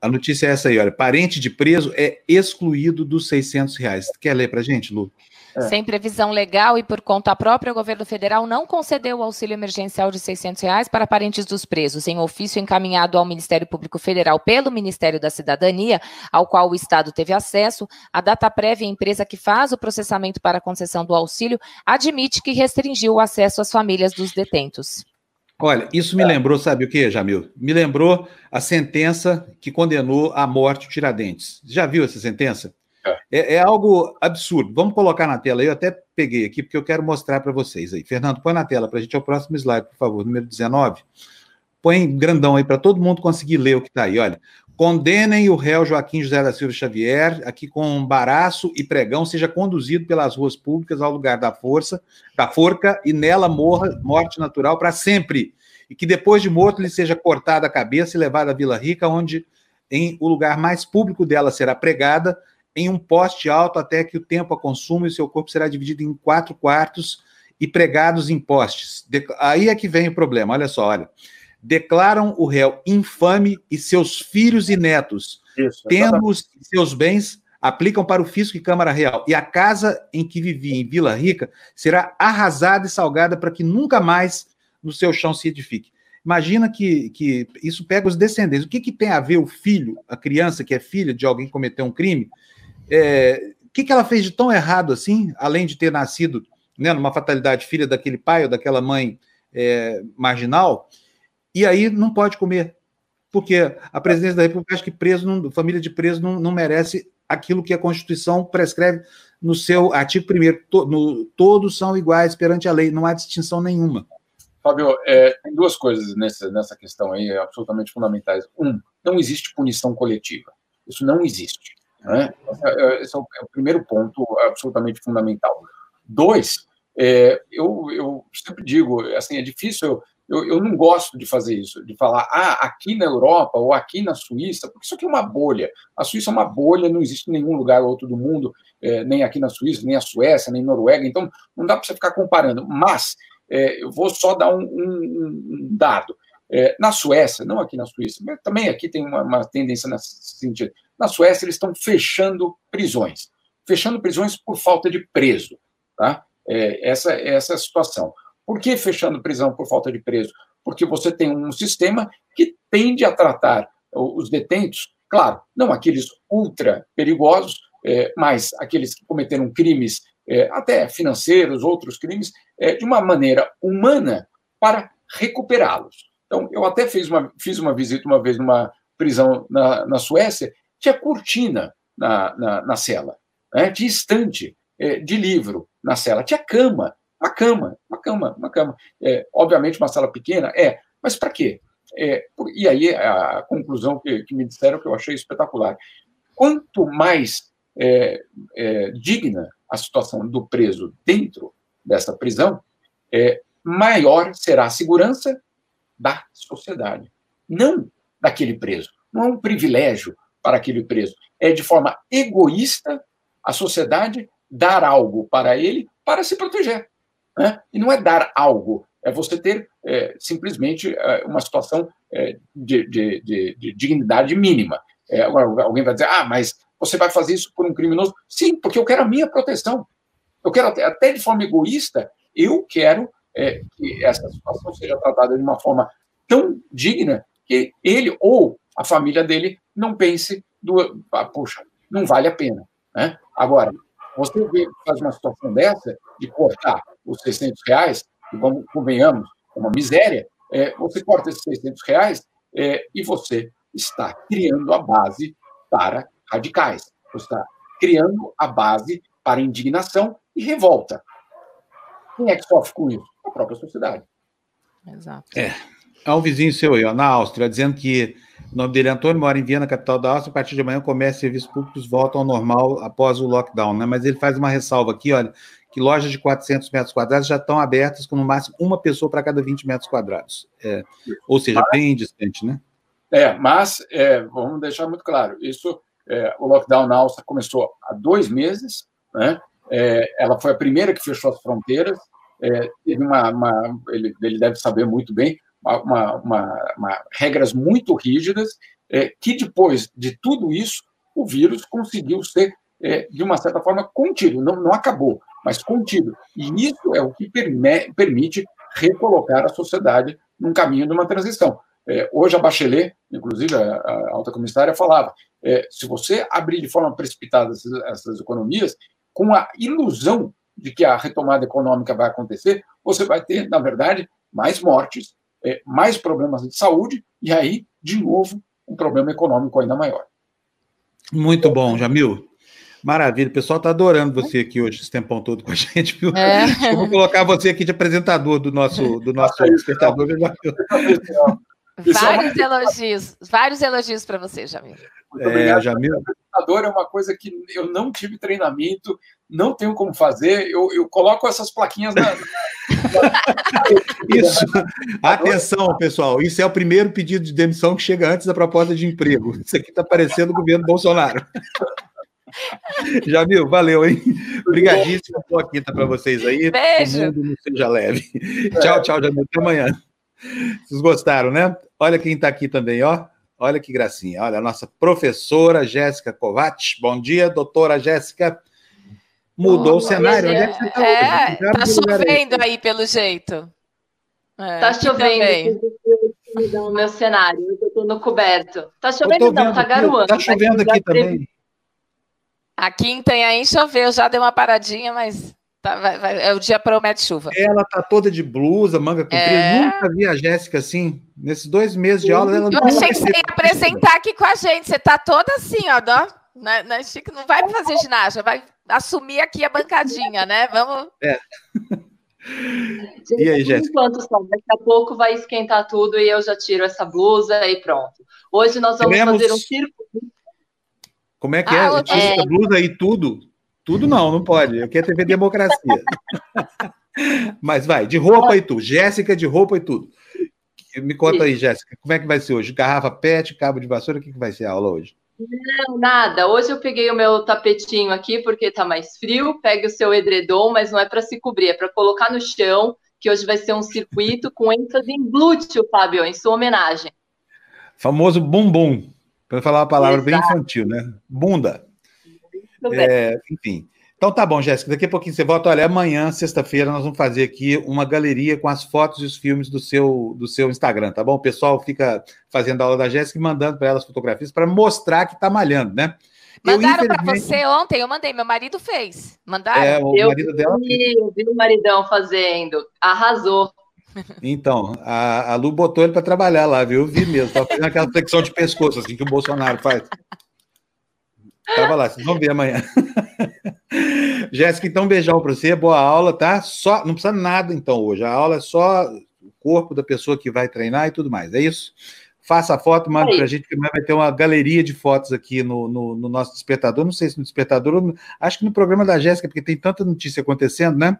A notícia é essa aí, olha. Parente de preso é excluído dos 600 reais. Quer ler para a gente, Lu? É. Sem previsão legal e por conta própria, o governo federal não concedeu o auxílio emergencial de 600 reais para parentes dos presos, em ofício encaminhado ao Ministério Público Federal pelo Ministério da Cidadania, ao qual o Estado teve acesso. A data prévia, a empresa que faz o processamento para a concessão do auxílio, admite que restringiu o acesso às famílias dos detentos. Olha, isso me lembrou, sabe o que, Jamil? Me lembrou a sentença que condenou à morte o Tiradentes. Já viu essa sentença? É, é, algo absurdo. Vamos colocar na tela. Eu até peguei aqui porque eu quero mostrar para vocês aí. Fernando, põe na tela para a gente. É o próximo slide, por favor, número 19. Põe grandão aí para todo mundo conseguir ler o que está aí. Olha, Condenem o réu Joaquim José da Silva Xavier, aqui com baraço e pregão, seja conduzido pelas ruas públicas ao lugar da força, da forca, e nela morra morte natural para sempre. E que depois de morto lhe seja cortada a cabeça e levada à Vila Rica, onde em o lugar mais público dela será pregada, em um poste alto até que o tempo a consumo e seu corpo será dividido em quatro quartos e pregados em postes. De... Aí é que vem o problema, olha só, olha declaram o réu infame e seus filhos e netos, Isso, tendo os seus bens, aplicam para o fisco e Câmara Real. E a casa em que vivia, em Vila Rica, será arrasada e salgada para que nunca mais no seu chão se edifique. Imagina que, que isso pega os descendentes. O que, que tem a ver o filho, a criança que é filha de alguém que cometeu um crime? É, o que, que ela fez de tão errado assim, além de ter nascido né, numa fatalidade filha daquele pai ou daquela mãe é, marginal? e aí não pode comer. Porque a presidência da República acha que preso, não, família de preso não, não merece aquilo que a Constituição prescreve no seu artigo 1 to, todos são iguais perante a lei, não há distinção nenhuma. Fábio, é, tem duas coisas nessa, nessa questão aí absolutamente fundamentais. Um, não existe punição coletiva. Isso não existe. Né? Esse é é o primeiro ponto absolutamente fundamental. Dois, é, eu, eu sempre digo, assim, é difícil eu, eu não gosto de fazer isso, de falar, ah, aqui na Europa ou aqui na Suíça, porque isso aqui é uma bolha. A Suíça é uma bolha, não existe nenhum lugar outro do mundo, é, nem aqui na Suíça, nem a Suécia, nem Noruega, então não dá para você ficar comparando. Mas é, eu vou só dar um, um, um dado. É, na Suécia, não aqui na Suíça, mas também aqui tem uma, uma tendência nesse sentido. Na Suécia, eles estão fechando prisões. Fechando prisões por falta de preso. Tá? É, essa, essa é a situação. Por que fechando prisão por falta de preso? Porque você tem um sistema que tende a tratar os detentos, claro, não aqueles ultra perigosos, é, mas aqueles que cometeram crimes, é, até financeiros, outros crimes, é, de uma maneira humana para recuperá-los. Então, eu até fiz uma, fiz uma visita uma vez numa prisão na, na Suécia, tinha cortina na, na, na cela, né? tinha estante é, de livro na cela, tinha cama, uma cama, uma cama, uma cama. É, obviamente, uma sala pequena, é, mas para quê? É, e aí a conclusão que, que, me disseram que eu achei espetacular. Quanto mais é, é, digna a situação do preso dentro dessa prisão, é, maior será a segurança da sociedade, não daquele preso. Não é um privilégio para aquele preso. É de forma egoísta a sociedade dar algo para ele para se proteger. Né? E não é dar algo, é você ter é, simplesmente é, uma situação é, de, de, de, de, dignidade mínima. É, alguém vai dizer, ah, mas você vai fazer isso por um criminoso? Sim, porque eu quero a minha proteção. Eu quero, até, até de forma egoísta, eu quero é, que essa situação seja tratada de uma forma tão digna que ele ou a família dele não pense, do, ah, poxa, não vale a pena. Né? Agora, você faz uma situação dessa, de cortar os 600 reais, e vamos, convenhamos, uma miséria, é, você corta esses 600 reais é, e você está criando a base para radicais. Você está criando a base para indignação e revolta. Quem é que sofre com isso? A própria sociedade. Exato. É. Há um vizinho seu aí, ó, na Áustria, dizendo que o nome dele é Antônio, mora em Viena, capital da Áustria. A partir de amanhã, comércio e serviços públicos voltam ao normal após o lockdown, né? Mas ele faz uma ressalva aqui, olha, que lojas de 400 metros quadrados já estão abertas com no máximo uma pessoa para cada 20 metros quadrados. É, ou seja, mas, bem distante, né? É, mas é, vamos deixar muito claro, isso, é, o lockdown na Áustria começou há dois meses, né? É, ela foi a primeira que fechou as fronteiras, é, teve uma, uma ele, ele, deve saber muito bem, uma, uma, regras muito rígidas, é, que depois de tudo isso, o vírus conseguiu ser, de uma certa forma, contido, não, não acabou, mas contido. E isso é o que permite recolocar a sociedade num caminho de uma transição. É, hoje a Bachelet, inclusive a, a alta comissária, falava: é, se você abrir de forma precipitada essas, essas, economias, com a ilusão de que a retomada econômica vai acontecer, você vai ter, na verdade, mais mortes, é, mais problemas de saúde e aí, de novo, um problema econômico ainda maior. Muito bom, Jamil. Maravilha, o pessoal está adorando você aqui hoje, esse tempão todo com a gente, viu? É. Eu vou colocar você aqui de apresentador do nosso, do nosso despertador. Vários é uma... elogios, vários elogios para você, Jamil. Muito obrigado. É, Jamil. é uma coisa que eu não tive treinamento, não tenho como fazer. Eu, eu coloco essas plaquinhas na. isso. Atenção, pessoal. Isso é o primeiro pedido de demissão que chega antes da proposta de emprego. Isso aqui está parecendo o governo Bolsonaro. Jamil, valeu, hein? Obrigadíssimo. Boa quinta para vocês aí. Beijo. O mundo não seja leve. Tchau, tchau, Jamil. Até amanhã. Vocês gostaram, né? Olha quem está aqui também, ó. Olha que gracinha. Olha, a nossa professora Jéssica Kovacs. Bom dia, doutora Jéssica. Mudou oh, o cenário. Onde é que você está? É, tá chovendo aí. aí. pelo jeito. É, tá chovendo. O meu cenário. Eu estou no coberto. Tá chovendo, não, tá garoando. Tá chovendo aqui também. Aqui em Itanhaém choveu, já deu uma paradinha, mas tá, vai, vai, é o dia promete chuva. Ela tá toda de blusa, manga comprida. É... Nunca vi a Jéssica assim. Nesses dois meses de aula, ela Eu achei que você ia apresentar aqui com a gente. Você tá toda assim, ó. Não, na, na, não vai fazer ginástica, vai assumir aqui a bancadinha, né? Vamos. É. e aí, Jéssica? Enquanto só, daqui a pouco vai esquentar tudo e eu já tiro essa blusa e pronto. Hoje nós vamos Queremos... fazer um circuito como é que é? ah, é? Tira é. essa blusa aí tudo? Tudo não, não pode. Eu quero TV Democracia. Mas vai, de roupa e tudo. Jéssica de roupa e tudo. Me conta aí, Jéssica, como é que vai ser hoje? Garrafa PET, cabo de vassoura, o que, que vai ser a aula hoje? Não, nada. Hoje eu peguei o meu tapetinho aqui porque tá mais frio. Pegue o seu edredom, mas não é para se cobrir, é para colocar no chão, que hoje vai ser um circuito com ênfase em glúteo, Fábio, em sua homenagem. Famoso bumbum. Para falar uma palavra Exato. bem infantil, né? Bunda. É, enfim. Então tá bom, Jéssica. Daqui a pouquinho você volta. Olha, amanhã, sexta-feira, nós vamos fazer aqui uma galeria com as fotos e os filmes do seu, do seu Instagram, tá bom? O pessoal fica fazendo a aula da Jéssica e mandando para elas fotografias para mostrar que está malhando, né? Mandaram para você ontem, eu mandei, meu marido fez. Mandaram? É, o eu marido dela. Vi, eu vi o maridão fazendo, arrasou. Então, a, a Lu botou ele para trabalhar lá, viu? Eu vi mesmo. Estava fazendo aquela flexão de pescoço, assim, que o Bolsonaro faz. Tava lá, vocês vão ver amanhã. Jéssica, então, um beijão para você, boa aula, tá? Só, não precisa nada, então, hoje. A aula é só o corpo da pessoa que vai treinar e tudo mais, é isso? Faça a foto, manda para a gente, que vai ter uma galeria de fotos aqui no, no, no, nosso despertador. Não sei se no despertador, acho que no programa da Jéssica, porque tem tanta notícia acontecendo, né?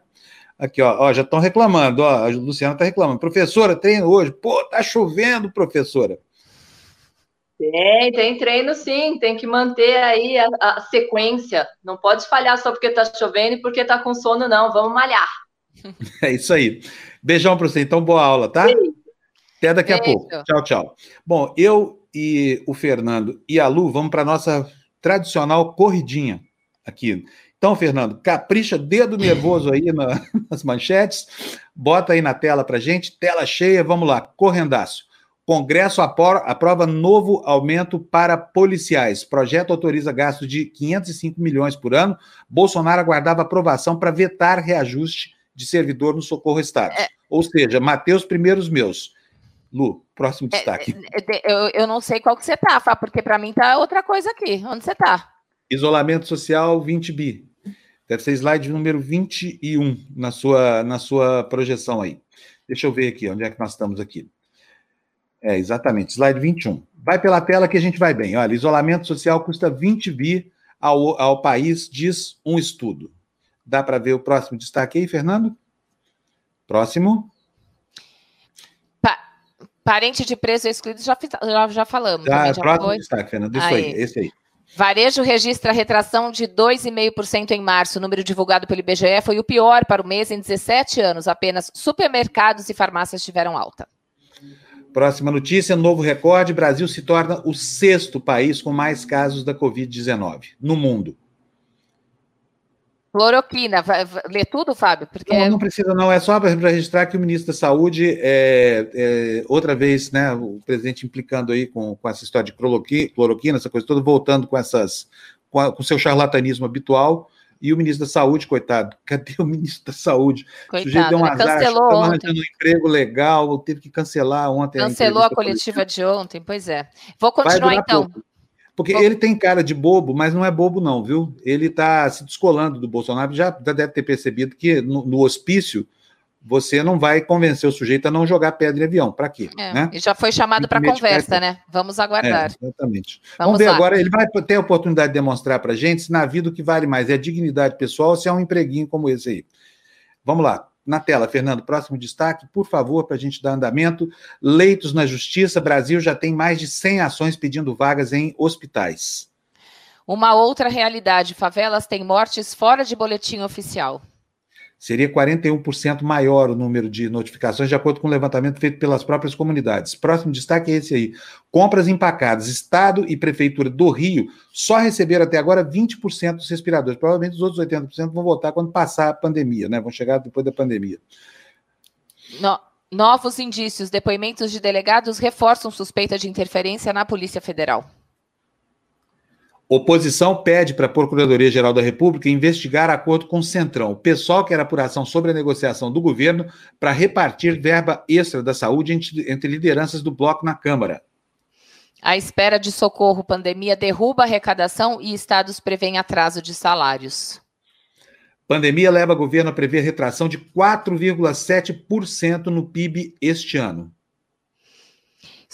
Aqui, ó, ó já estão reclamando, ó, a Luciana está reclamando. Professora, treino hoje. Pô, tá chovendo, professora. Tem, tem treino sim, tem que manter aí a, a sequência. Não pode falhar só porque está chovendo e porque está com sono, não. Vamos malhar. É isso aí. Beijão para você, então, boa aula, tá? Sim. Até daqui Beijo. a pouco. Tchau, tchau. Bom, eu e o Fernando e a Lu vamos para a nossa tradicional corridinha aqui. Então, Fernando, capricha dedo nervoso aí na, nas manchetes, bota aí na tela para gente, tela cheia, vamos lá, correndaço. Congresso aprova novo aumento para policiais. Projeto autoriza gasto de 505 milhões por ano. Bolsonaro aguardava aprovação para vetar reajuste de servidor no Socorro Estado. É... Ou seja, Mateus primeiros meus. Lu, próximo é, destaque. É, é, eu, eu não sei qual que você tá, porque para mim tá outra coisa aqui. Onde você tá? Isolamento social 20 bi. Deve ser slide número 21 na sua, na sua projeção aí. Deixa eu ver aqui, onde é que nós estamos aqui. É, exatamente, slide 21. Vai pela tela que a gente vai bem. Olha, isolamento social custa 20 bi ao, ao país, diz um estudo. Dá para ver o próximo destaque aí, Fernando? Próximo. Pa parente de preso excluído, já, já, já falamos. Ah, já próximo foi. destaque, Fernando. Isso aí, aí esse aí. Varejo registra retração de 2,5% em março. O número divulgado pelo IBGE foi o pior para o mês em 17 anos. Apenas supermercados e farmácias tiveram alta. Próxima notícia: novo recorde. Brasil se torna o sexto país com mais casos da Covid-19 no mundo. Cloroquina, vai, vai, lê tudo, Fábio? Porque... Não, não precisa, não. É só para registrar que o ministro da Saúde, é, é, outra vez, né, o presidente implicando aí com, com essa história de cloroquina, essa coisa toda, voltando com essas, com, o seu charlatanismo habitual. E o ministro da Saúde, coitado, cadê o ministro da Saúde? Coitado, o sujeito deu um azar, cancelou ontem. um emprego legal, teve que cancelar ontem. Cancelou a, a coletiva, de ontem, pois é. Vou continuar então. Pouco. Porque ele tem cara de bobo, mas não é bobo, não, viu? Ele está se descolando do Bolsonaro, já deve ter percebido que no, no, hospício você não vai convencer o sujeito a não jogar pedra em avião. Para quê? É, né? E já foi chamado para conversa, né? Vamos aguardar. É, exatamente. Vamos, Vamos ver lá. agora, ele vai ter a oportunidade de demonstrar para a gente se na vida o que vale mais é a dignidade pessoal ou se é um empreguinho como esse aí. Vamos lá. Na tela, Fernando, próximo destaque, por favor, para a gente dar andamento. Leitos na Justiça, Brasil já tem mais de 100 ações pedindo vagas em hospitais. Uma outra realidade: favelas têm mortes fora de boletim oficial. Seria 41% maior o número de notificações, de acordo com o levantamento feito pelas próprias comunidades. Próximo destaque é esse aí. Compras empacadas. Estado e Prefeitura do Rio só receberam até agora 20% dos respiradores. Provavelmente os outros 80% vão voltar quando passar a pandemia, né? Vão chegar depois da pandemia. No- novos indícios, depoimentos de delegados reforçam suspeita de interferência na Polícia Federal. Oposição pede para a Procuradoria-Geral da República investigar acordo com o Centrão. O pessoal quer apuração sobre a negociação do governo para repartir verba extra da saúde entre, lideranças do bloco na Câmara. A espera de socorro pandemia derruba arrecadação e estados prevêem atraso de salários. Pandemia leva o governo a prever retração de 4,7% no PIB este ano.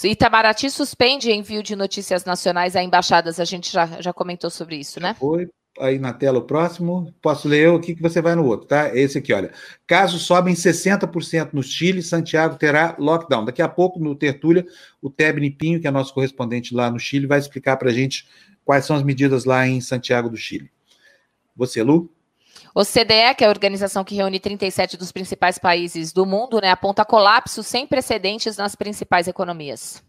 Itamaraty suspende envio de notícias nacionais a embaixadas. A gente já, já comentou sobre isso, né? Foi aí na tela o próximo. Posso ler eu aqui que você vai no outro, tá? Esse aqui, olha. Casos sobem 60% no Chile, Santiago terá lockdown. Daqui a pouco, no Tertúlia, o Tebni Pinho, que é nosso correspondente lá no Chile, vai explicar para a gente quais são as medidas lá em Santiago do Chile. Você, Lu? O CDE, que é a organização que reúne 37 dos principais países do mundo, né, aponta colapso sem precedentes nas principais economias.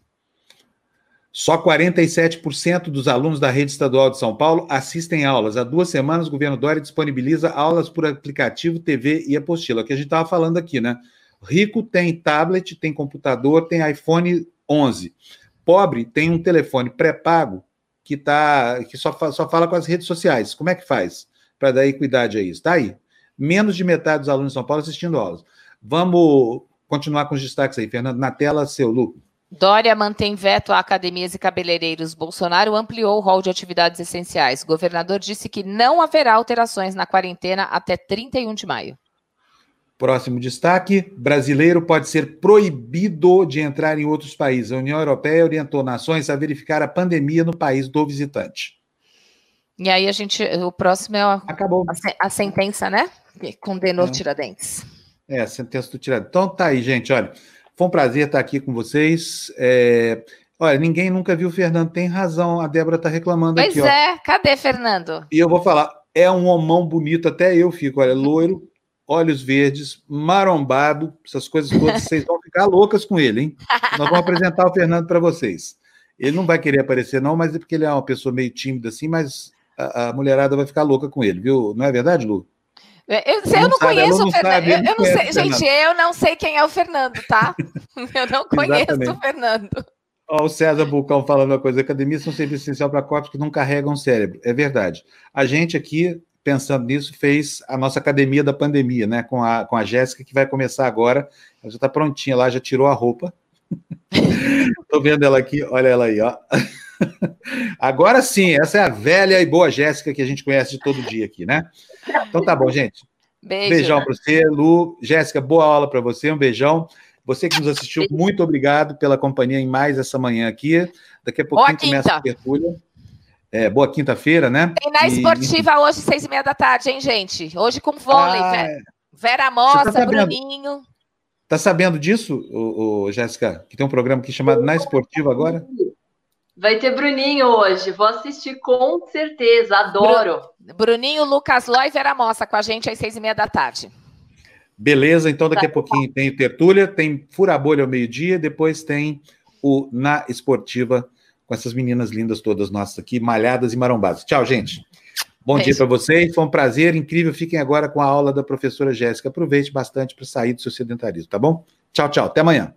Só 47% dos alunos da rede estadual de São Paulo assistem aulas. Há duas semanas, o governo Dória disponibiliza aulas por aplicativo, TV e apostila. É que a gente estava falando aqui, né? Rico tem tablet, tem computador, tem iPhone 11. Pobre tem um telefone pré-pago que, tá, que só, só fala com as redes sociais. Como é que faz para dar equidade a isso? Está aí. Menos de metade dos alunos de São Paulo assistindo aulas. Vamos continuar com os destaques aí, Fernando. Na tela, seu Lu. Dória mantém veto a academias e cabeleireiros. Bolsonaro ampliou o rol de atividades essenciais. O governador disse que não haverá alterações na quarentena até 31 de maio. Próximo destaque: brasileiro pode ser proibido de entrar em outros países. A União Europeia orientou nações a verificar a pandemia no país do visitante. E aí a gente, o próximo é a, Acabou. a a sentença, né? Que condenou É. Tiradentes. É, a sentença do tirado. Então tá aí, gente. Olha, foi um prazer estar aqui com vocês. É, Olha, ninguém nunca viu o Fernando. Tem razão. A Débora está reclamando Pois aqui, ó. é, cadê Fernando? E eu vou falar, é um homão bonito, até eu fico, olha, loiro, olhos verdes, marombado, essas coisas todas, vocês vão ficar loucas com ele, hein? Nós vamos apresentar o Fernando para vocês. Ele não vai querer aparecer, não, mas é porque ele é uma pessoa meio tímida assim, mas a, a mulherada vai ficar louca com ele, viu? Não é verdade, Lu? Eu, eu- eu Não não, conheço não o Fernando. sabe, eu, eu não sei, conhece o gente, eu não sei quem é o Fernando, tá? Eu não conheço o Fernando. Ó, o César Bulcão falando uma coisa: academia são serviço essencial para corpos que não carregam cérebro. É verdade. A gente aqui, pensando nisso, fez a nossa academia da pandemia, né? Com a, com a Jéssica, que vai começar agora. Ela já está prontinha lá, já tirou a roupa. Estou vendo ela aqui, olha ela aí, ó. Agora sim, essa é a velha e boa Jéssica que a gente conhece de todo dia aqui, né? Então tá bom, gente. Beijo. Beijão para você, Lu. Jéssica, boa aula para você, um beijão. Você que nos assistiu, muito obrigado pela companhia em mais essa manhã aqui. Daqui a pouquinho Boa começa a tertúlia. É, boa quinta-feira, né? Tem na E- esportiva hoje, seis e meia da tarde, hein, gente? Hoje com vôlei. Ah, Ve- Vera Mossa, tá? Bruninho. Tá sabendo disso, ô, ô, Jéssica? Que tem um programa aqui chamado Na Esportiva agora? Vai ter Bruninho hoje. Vou assistir com certeza. Adoro. Bruninho, Lucas Ló e Vera Mossa com a gente às seis e meia da tarde. Beleza, então daqui a Tá. pouquinho tem o Tertúlia, tem Fura Bolha ao meio-dia, depois tem o Na Esportiva com essas meninas lindas todas nossas aqui, malhadas e marombadas. Tchau, gente. Bom dia Beijo. para vocês, foi um prazer incrível. Fiquem agora com a aula da professora Jéssica. Aproveite bastante para sair do seu sedentarismo, tá bom? Tchau, tchau. Até amanhã.